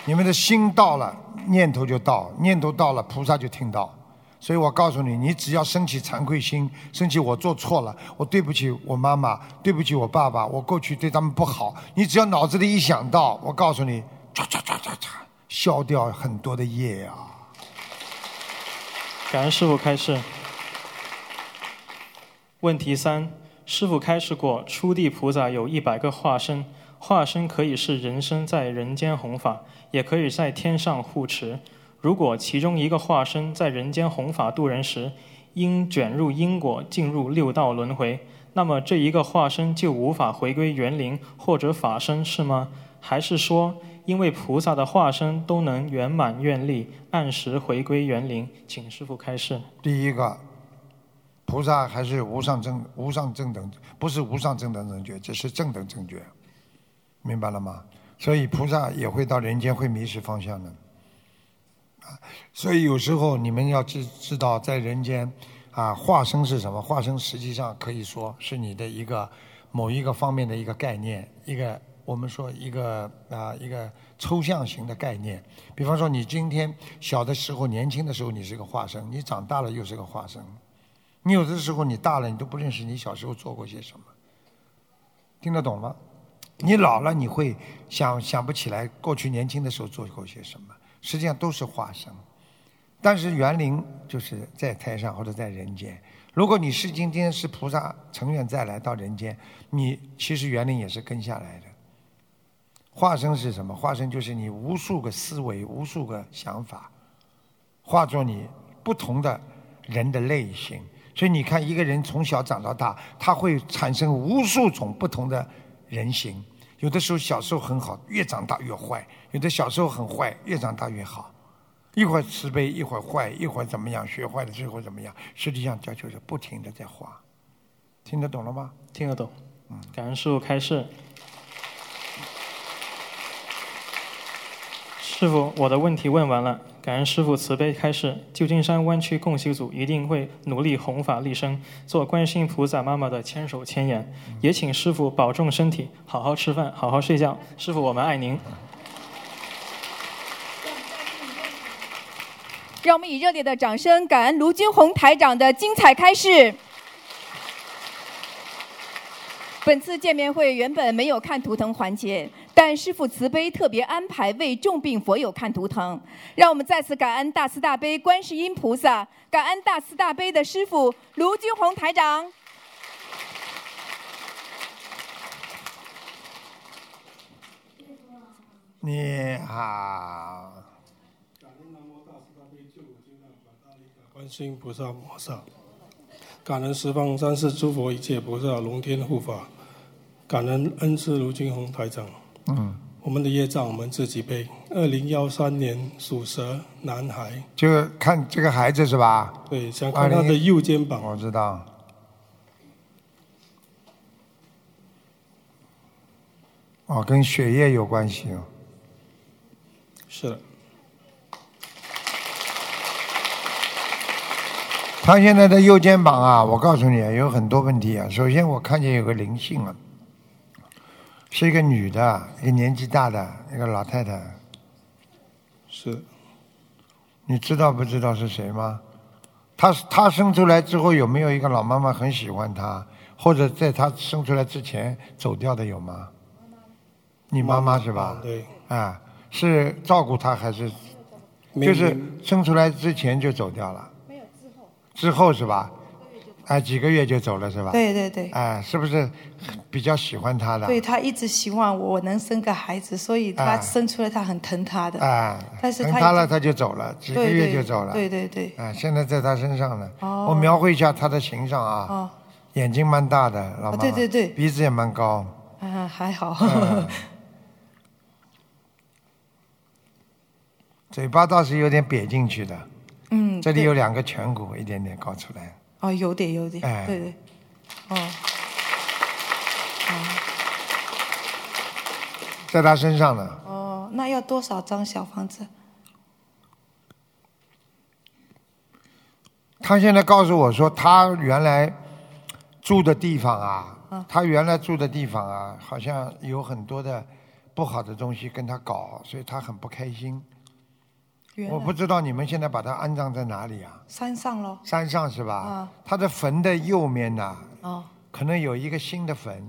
你们的心到了，念头就到，念头到了，菩萨就听到。所以我告诉你，你只要升起惭愧心，升起我做错了，我对不起我妈妈，对不起我爸爸，我过去对他们不好。你只要脑子里一想到，我告诉你，唰唰唰唰唰，消掉很多的业啊。感恩师傅开示。问题三：师傅开示过，初地菩萨有一百个化身，化身可以是人身在人间弘法，也可以在天上护持。如果其中一个化身在人间弘法度人时，因卷入因果进入六道轮回，那么这一个化身就无法回归园林或者法身，是吗？还是说，因为菩萨的化身都能圆满愿力，按时回归园林？请师傅开示。第一个，菩萨还是无上正无上正等，不是无上正等正觉，这是正等正觉，明白了吗？所以菩萨也会到人间会迷失方向的。啊所以有时候你们要知知道，在人间，啊，化身是什么？化身实际上可以说是你的一个某一个方面的一个概念，一个我们说一个啊一个抽象型的概念。比方说，你今天小的时候、年轻的时候你是个化身，你长大了又是个化身。你有的时候你大了，你都不认识你小时候做过些什么。听得懂吗？你老了，你会想想不起来过去年轻的时候做过些什么。实际上都是化身，但是园林就是在台上或者在人间。如果你是今天是菩萨成愿再来到人间，你其实园林也是跟下来的。化身是什么？化身就是你无数个思维、无数个想法，化作你不同的人的类型。所以你看，一个人从小长到大，他会产生无数种不同的人形。有的时候小时候很好，越长大越坏；有的小时候很坏，越长大越好。一会儿慈悲，一会儿坏，一会儿怎么样？学坏了最后怎么样？实际上这就是不停的在化。听得懂了吗？听得懂。嗯，感恩师傅开示。师傅，我的问题问完了。感恩师傅慈悲开示，旧金山湾区共修组一定会努力弘法立生，做观世音菩萨妈妈的千手千眼。也请师傅保重身体，好好吃饭，好好睡觉。师傅，我们爱您。让我们以热烈的掌声，感恩卢军红台长的精彩开示。本次见面会原本没有看图腾环节，但师父慈悲特别安排为重病佛友看图腾。让我们再次感恩大慈大悲观世音菩萨，感恩大慈大悲的师父卢军宏台长。你好。观世音菩萨摩萨，感恩十方三世诸佛一切菩萨龙天护法，感恩恩师卢军宏台长。嗯，我们的业障我们自己背。二零幺三年属蛇男孩，就看这个孩子是吧？对，想看他的右肩膀。我知道。哦，跟血液有关系哦。是的。他现在的右肩膀啊，我告诉你啊，有很多问题啊。首先，我看见有个灵性啊，是一个女的，一个年纪大的一个老太太。是。你知道不知道是谁吗？她她生出来之后有没有一个老妈妈很喜欢她，或者在她生出来之前走掉的有吗？你妈妈是吧？对。啊，是照顾她还是？就是生出来之前就走掉了。没有之后之后是吧？哎，几个月就走了是吧？对对对。啊，是不是比较喜欢他的？对他一直希望我能生个孩子，所以他生出来他很疼他的。啊。但是疼他了他就走了，几个月就走了。对对对。啊，现在在他身上呢。哦。我描绘一下他的形象啊。哦。眼睛蛮大的，老妈。对对对。鼻子也蛮高。啊，还好。嘴巴倒是有点瘪进去的。嗯，这里有两个颧骨，一点点高出来。哦，有点，有点，哎，对对，哦，哦，在他身上呢。哦，那要多少张小房子？他现在告诉我说，他原来住的地方啊，他原来住的地方啊，好像有很多的不好的东西跟他搞，所以他很不开心。我不知道你们现在把它安葬在哪里啊？山上喽。山上是吧？啊。他的坟的右面呐，哦。可能有一个新的坟，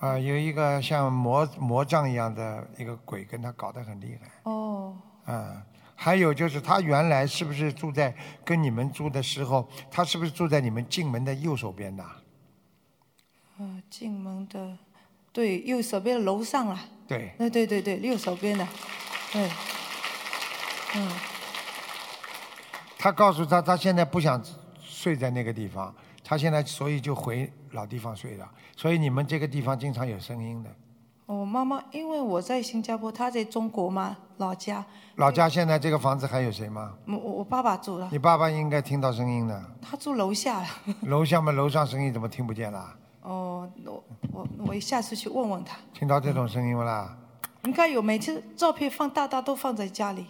啊，有一个像魔魔杖一样的一个鬼跟他搞得很厉害。哦。啊，还有就是他原来是不是住在跟你们住的时候，他是不是住在你们进门的右手边的？呃，进门的，对，右手边的楼上了。对。对对对对，右手边的，对。嗯，他告诉他，他现在不想睡在那个地方，他现在所以就回老地方睡了。所以你们这个地方经常有声音的。我妈妈因为我在新加坡，她在中国嘛，老家。老家现在这个房子还有谁吗？我我爸爸住了。你爸爸应该听到声音的。他住楼下。楼下嘛，楼上声音怎么听不见了？哦，我我我下次去问问他。听到这种声音不啦？应该有，每次照片放大大都放在家里。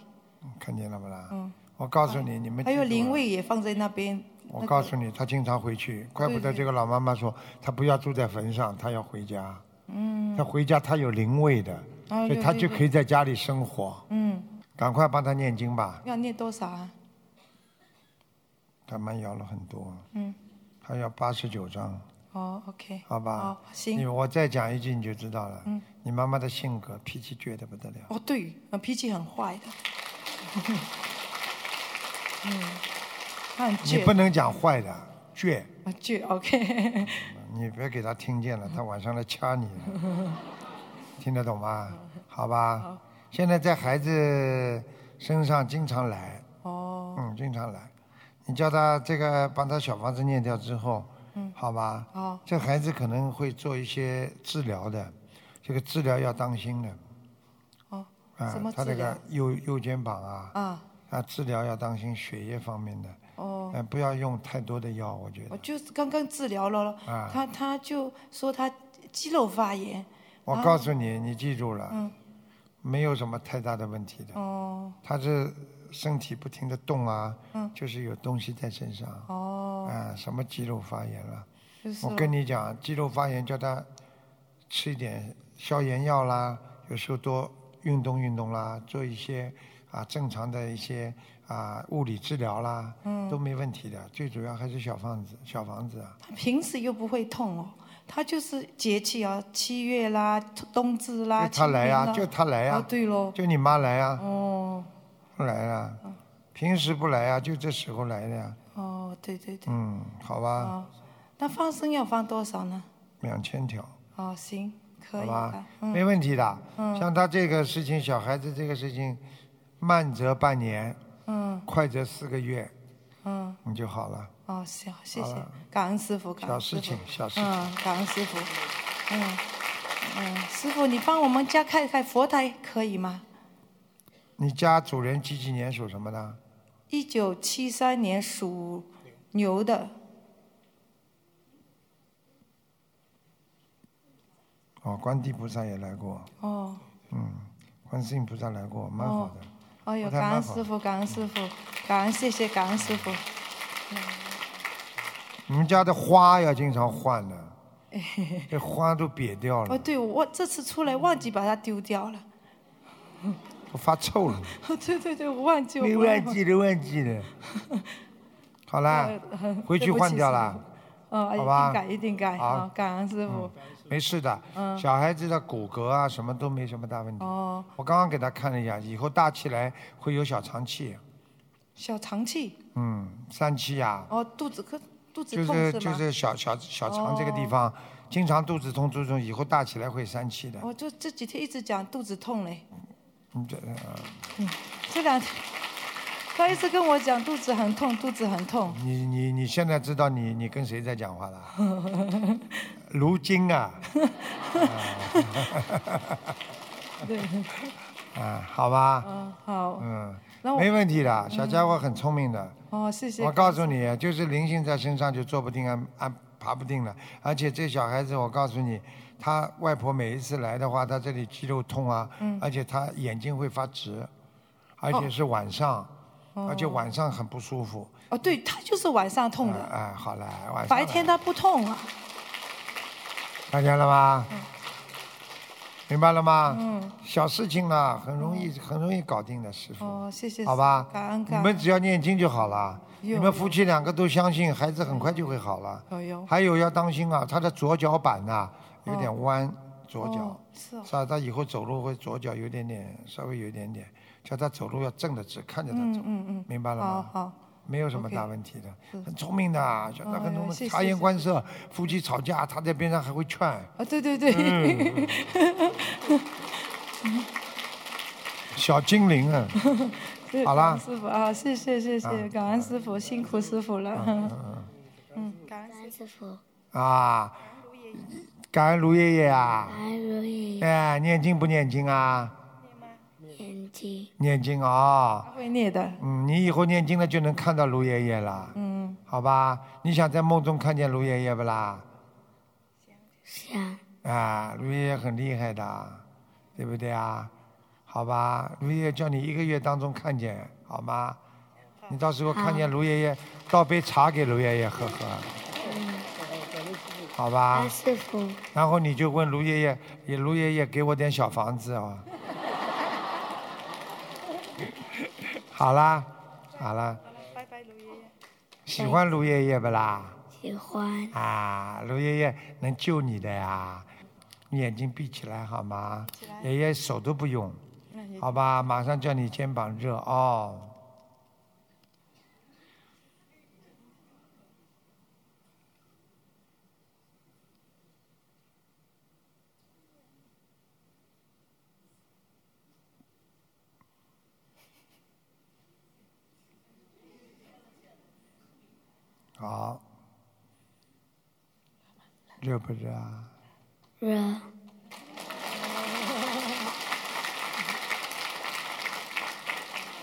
看见了不啦？嗯，我告诉你，你们还有灵位也放在那边。我告诉你，他经常回去，怪不得这个老妈妈说，她不要住在坟上，她要回家。嗯。她回家，她有灵位的，所以她就可以在家里生活。嗯。赶快帮她念经吧。要念多少啊？他们要了很多。嗯。他要八十九张。哦，OK。好吧。好，行。我再讲一句你就知道了。嗯。你妈妈的性格，脾气倔得不得了。哦，对，脾气很坏的。嗯，很倔。你不能讲坏的，倔。啊，倔，OK。你别给他听见了，他晚上来掐你。听得懂吗？好吧。现在在孩子身上经常来。哦。嗯，经常来。你叫他这个帮他小房子念掉之后，嗯，好吧。好。这孩子可能会做一些治疗的。这个治疗要当心的。哦，啊他这个右右肩膀啊，啊，啊，治疗要当心血液方面的。哦嗯，不要用太多的药，我觉得。我就是刚刚治疗了，啊他他就说他肌肉发炎。我告诉你，你记住了，嗯，没有什么太大的问题的。哦他是身体不停的动啊，嗯就是有东西在身上。哦，啊，什么肌肉发炎了？就是我跟你讲，肌肉发炎叫他吃一点消炎药啦，有时候多运动运动啦，做一些啊正常的一些啊物理治疗啦，嗯都没问题的。最主要还是小房子，小房子啊。他平时又不会痛哦，他就是节气啊，七月啦、冬至啦，就他来呀、清明啦就他来呀、哦，对喽，就你妈来呀、哦不来啊，平时不来呀、就这时候来的呀。哦，对对对，嗯，好吧，哦，那放生要放多少呢？两千条，哦，行，可以好吧，，嗯没问题的。嗯像他这个事情，小孩子这个事情，慢则半年，嗯快则四个月，嗯，你就好了。哦，行，谢谢了，感恩师傅，感小恩师傅事情，小事情。嗯，感恩师傅，嗯嗯，师傅，你帮我们家看看佛台可以吗？你家主人几几年属什么的？一九七三年属牛的，哦，观地菩萨也来过，哦嗯，观世音菩萨来过，蛮好的。哎呦，佛台蛮好感恩师傅，感恩师傅，感恩谢谢感恩师傅。你们家的花要经常换的，这花都瘪掉了哦，对，我这次出来忘记把它丢掉了。我发臭了。对 对对，我忘记，我没忘记了，忘记了。好啦呃，回去换掉了。哦，一好吧定改，一定改。好好，感恩师傅。没事的，嗯。小孩子的骨骼啊，什么都没什么大问题。哦，我刚刚给他看了一下，以后大起来会有小肠气，小肠气，嗯，疝气呀、哦，肚子可肚子就是痛吗？就是小小小肠这个地方，经常肚子痛，肚子痛，以后大起来会疝气的。我就这几天一直讲肚子痛嘞，你这呃。嗯，这两天他一直跟我讲肚子很痛，肚子很痛。你你你现在知道你你跟谁在讲话了？卢金啊，对，啊，好吧，嗯，好，嗯。没问题的，小家伙很聪明的。哦，谢谢。我告诉你，就是灵性在身上就坐不定啊啊爬不定了，而且这小孩子，我告诉你，他外婆每一次来的话，他这里肌肉痛啊，嗯。而且他眼睛会发直，而且是晚上，哦而且晚上很不舒服。哦，对他就是晚上痛的，哎，好了，晚上白天他不痛啊。看见了吗？明白了吗？嗯。小事情呢，很容易很容易搞定的，师傅。哦，谢谢。好吧感恩，感恩。你们只要念经就好了。有你们夫妻两个都相信，孩子很快就会好了。有有。还有要当心啊，他的左脚板呐、有点弯，左脚哦是哦是吧？他以后走路会左脚有点点，稍微有一点点，叫他走路要正的直，看着他走，嗯嗯嗯。明白了吗？好好。没有什么大问题的，是很聪明的，小他很聪明，察言观色，夫妻吵架，他在边上还会劝。啊，对对对。嗯 小精灵啊！对好啦师傅啊，谢谢谢谢，啊感恩师傅，辛苦师傅了。嗯嗯，感恩师傅，啊，感恩卢爷爷啊！感恩如意哎，念经不念经啊？念经啊、他会念的。嗯，你以后念经了就能看到卢爷爷了，嗯，好吧？你想在梦中看见卢爷爷不啦？想啊，卢爷爷很厉害的，对不对啊？好吧，卢爷爷叫你一个月当中看见，好吗？你到时候看见卢爷爷，倒杯茶给卢爷爷喝喝，好吧？师傅，然后你就问卢爷爷，也卢爷爷给我点小房子哦。好啦，好啦。拜拜，卢爷爷喜欢卢爷爷不啦？喜欢啊，卢爷爷能救你的呀。你眼睛闭起来好吗？爷爷手都不用，好吧？马上叫你肩膀热哦。好热。不热啊热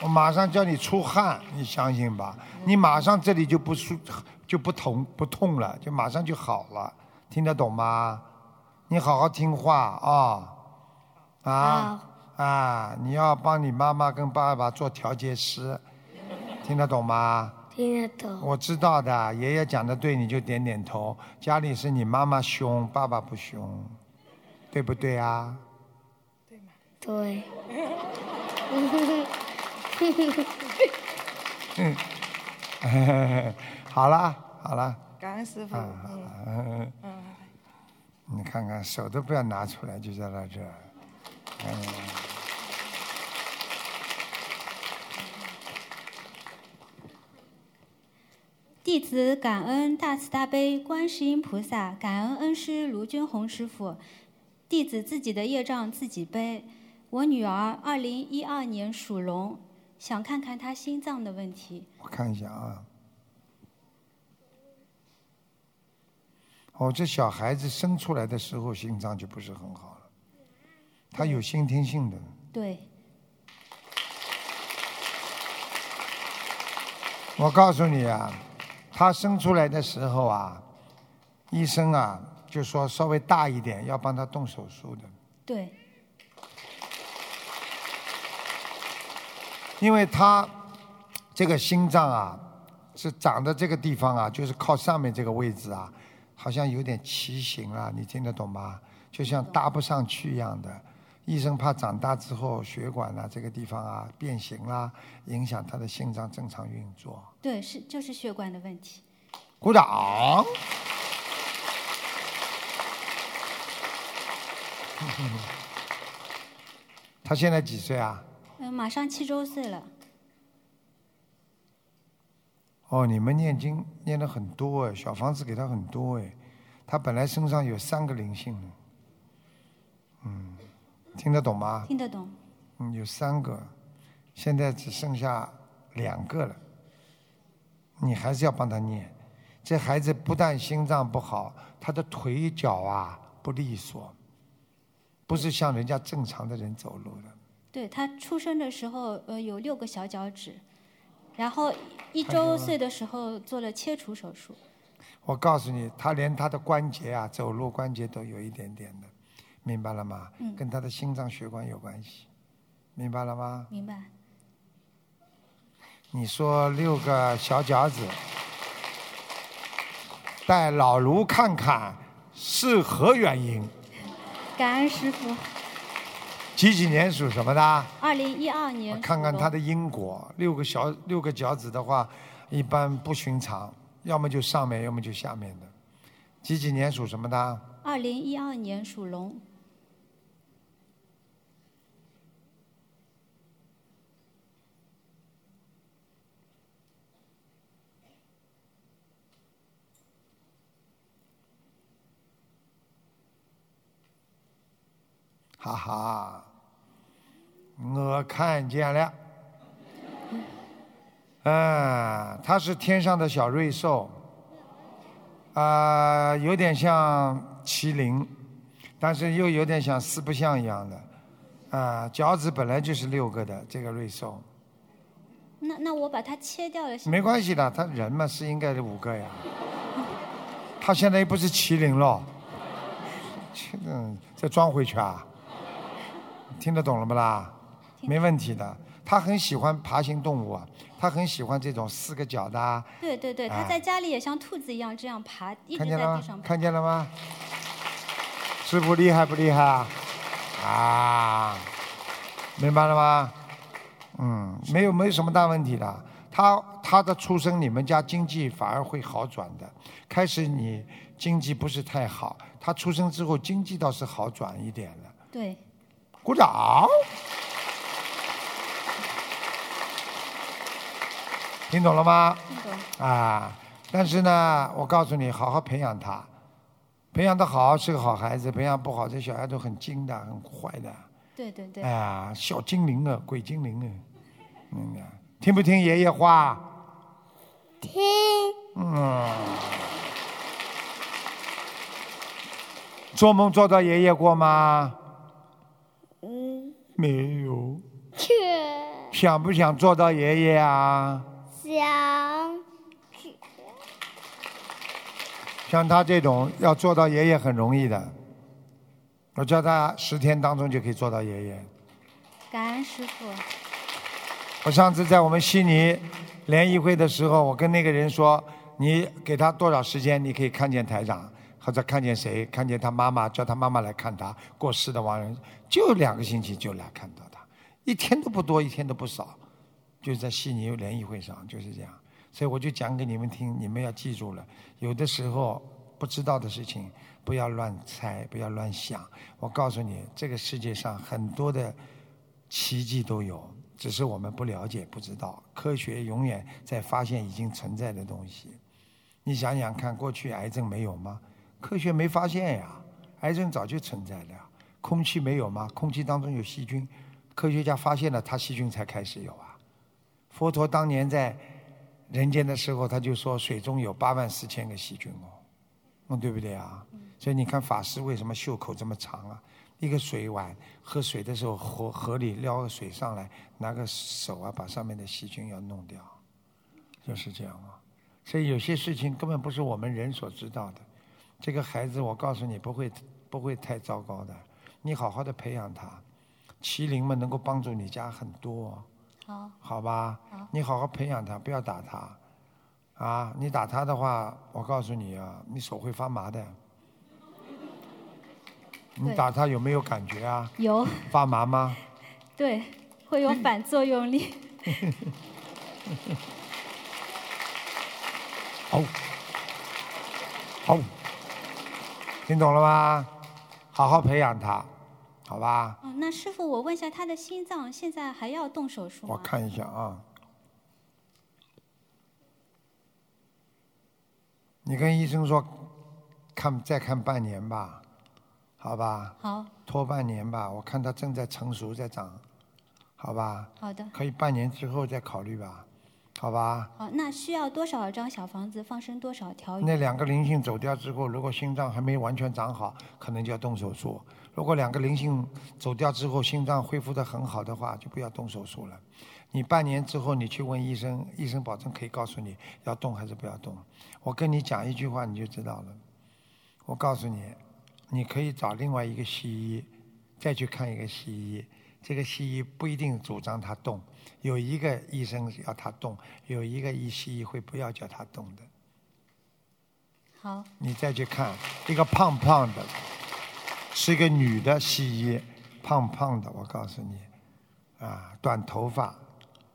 我马上叫你出汗你相信吧？你马上这里就不舒就不疼不痛了就马上就好了。听得懂吗？你好好听话啊。啊？啊你要帮你妈妈跟爸爸做调节师。听得懂吗？听得懂。我知道的，爷爷讲的对，你就点点头。家里是你妈妈凶，爸爸不凶，对不对啊？对。嗯，好了好了。感恩师傅。嗯嗯。你看看，手都不要拿出来，就在那这儿。嗯。弟子感恩大慈大悲观世音菩萨，感恩恩师卢军红师傅。弟子自己的业障自己背。我女儿二零一二年属龙，想看看她心脏的问题。我看一下啊。哦，这小孩子生出来的时候心脏就不是很好了，他有先天性的。对。我告诉你啊，他生出来的时候啊，医生啊就说稍微大一点要帮他动手术的。对。因为他这个心脏啊是长的这个地方啊，就是靠上面这个位置啊。好像有点畸形了，你听得懂吗？就像搭不上去一样的。医生怕长大之后血管啊这个地方啊变形啦，影响他的心脏正常运作。对，是就是血管的问题。鼓掌。他现在几岁啊？嗯，马上七周岁了。哦，你们念经念的很多哎，小房子给他很多哎，他本来身上有三个灵性，嗯，听得懂吗？听得懂。嗯，有三个，现在只剩下两个了，你还是要帮他念。这孩子不但心脏不好，他的腿脚啊不利索，不是像人家正常的人走路的。对他出生的时候，呃，有六个小脚趾。然后一周岁的时候做了切除手术。我告诉你，他连他的关节啊，走路关节都有一点点的，明白了吗？嗯。跟他的心脏血管有关系，明白了吗？明白。你说六个小脚趾，带老卢看看是何原因？感恩师傅。几几年属什么的？二零一二年。看看他的因果，六个小六个脚趾的话，一般不寻常，要么就上面，要么就下面的。几几年属什么的？二零一二年属龙。哈哈，我看见了，嗯，他是天上的小瑞兽，啊，有点像麒麟，但是又有点像四不像一样的，啊，脚趾本来就是六个的这个瑞兽。那那我把它切掉了。没关系的，他人嘛是应该是五个呀，他现在又不是麒麟了，嗯，再装回去啊。听得懂了不啦？没问题的。他很喜欢爬行动物啊，他很喜欢这种四个脚的。对对对，他在家里也像兔子一样这样爬，一直在地上爬。看见了吗？师傅厉害不厉害啊？啊，明白了吗？嗯，没有没有什么大问题的。他他的出生，你们家经济反而会好转的。开始你经济不是太好，他出生之后经济倒是好转一点了。对。鼓掌！听懂了吗？听懂。啊，但是呢，我告诉你，好好培养他，培养的好是个好孩子，培养不好，这小孩都很精的，很坏的。对对对。啊，小精灵啊，鬼精灵啊，嗯，听不听爷爷话？听。嗯。做梦做到爷爷过吗？没有，去想不想做到爷爷啊？想像他这种要做到爷爷很容易的，我叫他十天当中就可以做到爷爷。感恩师傅。我上次在我们悉尼联谊会的时候，我跟那个人说，你给他多少时间，你可以看见台长，或者看见谁，看见他妈妈，叫他妈妈来看他过世的亡人，就两个星期就来看到他，一天都不多，一天都不少，就是在悉尼联谊会上就是这样。所以我就讲给你们听，你们要记住了，有的时候不知道的事情不要乱猜，不要乱想。我告诉你，这个世界上很多的奇迹都有，只是我们不了解、不知道。科学永远在发现已经存在的东西。你想想看，过去癌症没有吗？科学没发现呀，癌症早就存在了呀。空气没有吗？空气当中有细菌，科学家发现了，它细菌才开始有啊。佛陀当年在人间的时候，他就说水中有八万四千个细菌哦，嗯，对不对啊？所以你看法师为什么袖口这么长啊？一个水碗喝水的时候，河河里撩个水上来，拿个手啊把上面的细菌要弄掉，就是这样啊。所以有些事情根本不是我们人所知道的。这个孩子，我告诉你不会不会太糟糕的，你好好的培养他，麒麟们能够帮助你家很多。好，好吧，你好好培养他，不要打他，啊，你打他的话，我告诉你啊，你手会发麻的。你打他有没有感觉啊？有，发麻吗？对，会有反作用力。好，好，听懂了吗？好好培养他，好吧？哦，那师傅，我问一下，他的心脏现在还要动手术吗？我看一下啊。你跟医生说，看再看半年吧，好吧？好，拖半年吧，我看他正在成熟，在长，好吧？好的。可以半年之后再考虑吧，好吧？好，那需要多少张小房子放生多少条鱼？那两个灵性走掉之后，如果心脏还没完全长好，可能就要动手术；如果两个灵性走掉之后，心脏恢复得很好的话，就不要动手术了。你半年之后你去问医生，医生保证可以告诉你要动还是不要动。我跟你讲一句话你就知道了。我告诉你，你可以找另外一个西医，再去看一个西医。这个西医不一定主张他动，有一个医生要他动，有一个医西医会不要叫他动的。好，你再去看一个胖胖的，是一个女的西医，胖胖的，我告诉你，啊，短头发，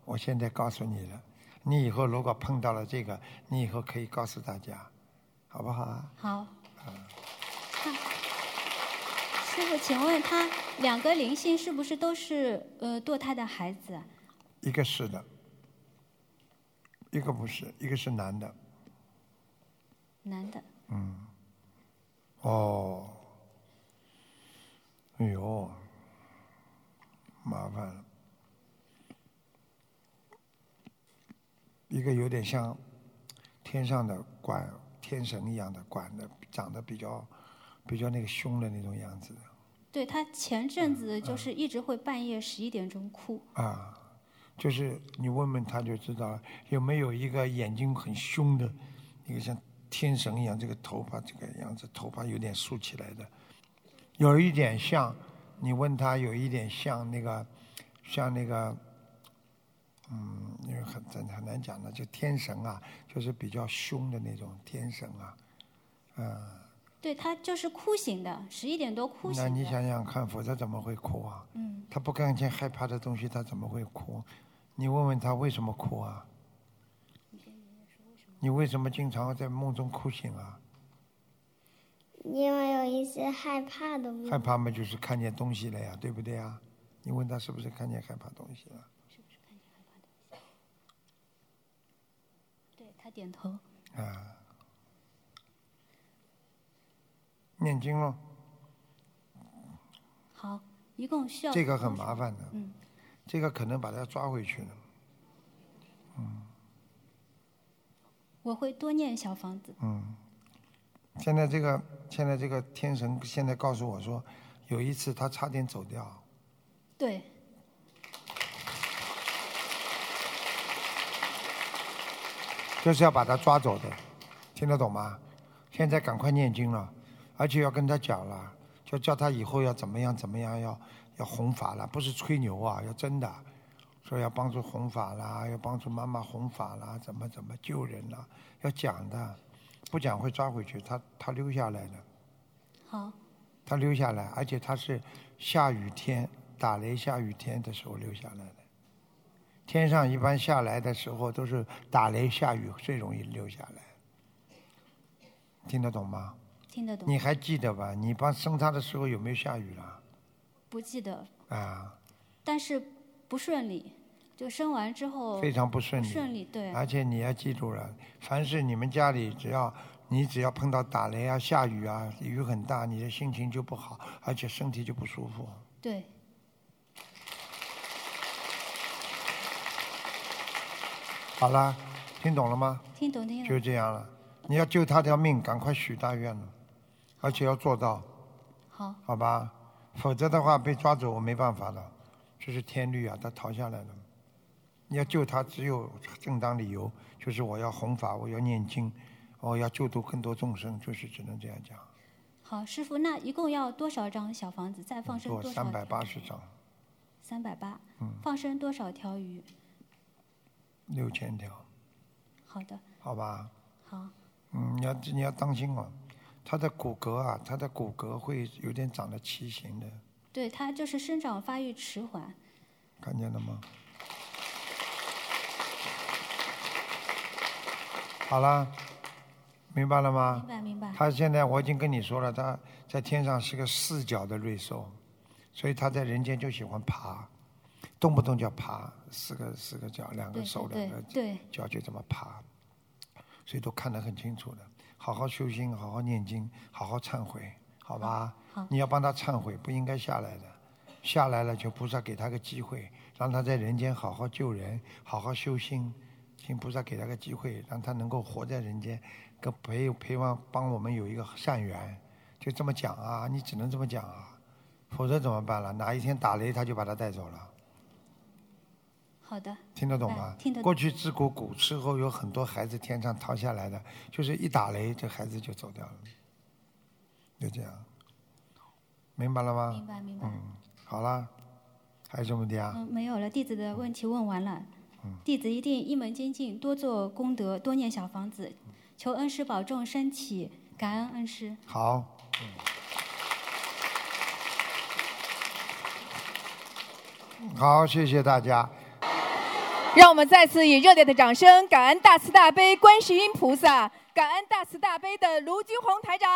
我现在告诉你了，你以后如果碰到了这个，你以后可以告诉大家，好不好啊？好。那师傅，请问他两个灵性是不是都是呃堕胎的孩子啊？一个是的，一个不是，一个是男的，男的。嗯，哦，哎呦，麻烦了，一个有点像天上的管天神一样的管的，长得比较比较那个凶的那种样子对他前阵子就是一直会半夜十一点钟哭。啊，就是你问问他就知道了，有没有一个眼睛很凶的，一个像天神一样，这个头发这个样子，头发有点竖起来的，有一点像，你问他有一点像那个，像那个，嗯，因为很很很难讲的，就天神啊，就是比较凶的那种天神啊，嗯。对他就是哭醒的，十一点多哭醒的。那你想想看，否则怎么会哭啊？嗯。他不看见害怕的东西，他怎么会哭？你问问他为什么哭啊？你为什么经常在梦中哭醒啊？因为有一些害怕的物害怕嘛，就是看见东西了呀，对不对啊？你问他是不是看见害怕东西了？是不是看见害怕的对他点头。啊。念经喽。好，一共需要这个很麻烦的，嗯，这个可能把他抓回去了，嗯。我会多念小房子。嗯，现在这个现在这个天神现在告诉我说，有一次他差点走掉。对。就是要把他抓走的，听得懂吗？现在赶快念经了。而且要跟他讲了，就叫他以后要怎么样怎么样，要要弘法了，不是吹牛啊，要真的，说要帮助弘法啦，要帮助妈妈弘法啦，怎么怎么救人啦，要讲的，不讲会抓回去，他他溜下来了，好，他溜下来，而且他是下雨天打雷下雨天的时候溜下来的。天上一般下来的时候都是打雷下雨最容易溜下来，听得懂吗？听得懂。你还记得吧？你帮生他的时候有没有下雨了？不记得，啊，但是不顺利，就生完之后非常不顺利。顺利对。而且你要记住了，凡是你们家里只要你只要碰到打雷啊、下雨啊、雨很大，你的心情就不好，而且身体就不舒服。对，好了，听懂了吗？听懂听懂。就这样了，你要救他条命，赶快许大愿了，而且要做到，好，好吧？否则的话被抓走，我没办法了，这是天律啊，他逃下来了。你要救他，只有正当理由，就是我要弘法，我要念经，我要救度更多众生，就是只能这样讲。好，师傅，那一共要多少张小房子？再放生做多少？三百八十张，三百八。嗯放生多少条鱼？六千条，好的，好吧？好，嗯，你要你要当心哦，他的骨骼啊，他的骨骼会有点长得畸形的，对，它就是生长发育迟缓。看见了吗？好了，明白了吗？明白明白他现在我已经跟你说了，他在天上是个四脚的瑞兽，所以他在人间就喜欢爬，动不动就要爬，四个四个脚，两个手，两个对脚就这么爬，所以都看得很清楚的。好好修心，好好念经，好好忏悔，好吧？好你要帮他忏悔，不应该下来的，下来了求菩萨给他个机会，让他在人间好好救人，好好修心，请菩萨给他个机会，让他能够活在人间，跟陪陪望帮我们有一个善缘，就这么讲啊，你只能这么讲啊，否则怎么办了？哪一天打雷他就把他带走了。好的，听得懂吗哎？听得懂过去自古古时候有很多孩子天上逃下来的，就是一打雷，这孩子就走掉了，就这样，明白了吗？明白明白。嗯，好了，还有什么问题啊？嗯，没有了，弟子的问题问完了。嗯弟子一定一门精进，多做功德，多念小房子，求恩师保重身体，感恩恩师。好。好，谢谢大家。让我们再次以热烈的掌声，感恩大慈大悲观世音菩萨，感恩大慈大悲的卢军宏台长。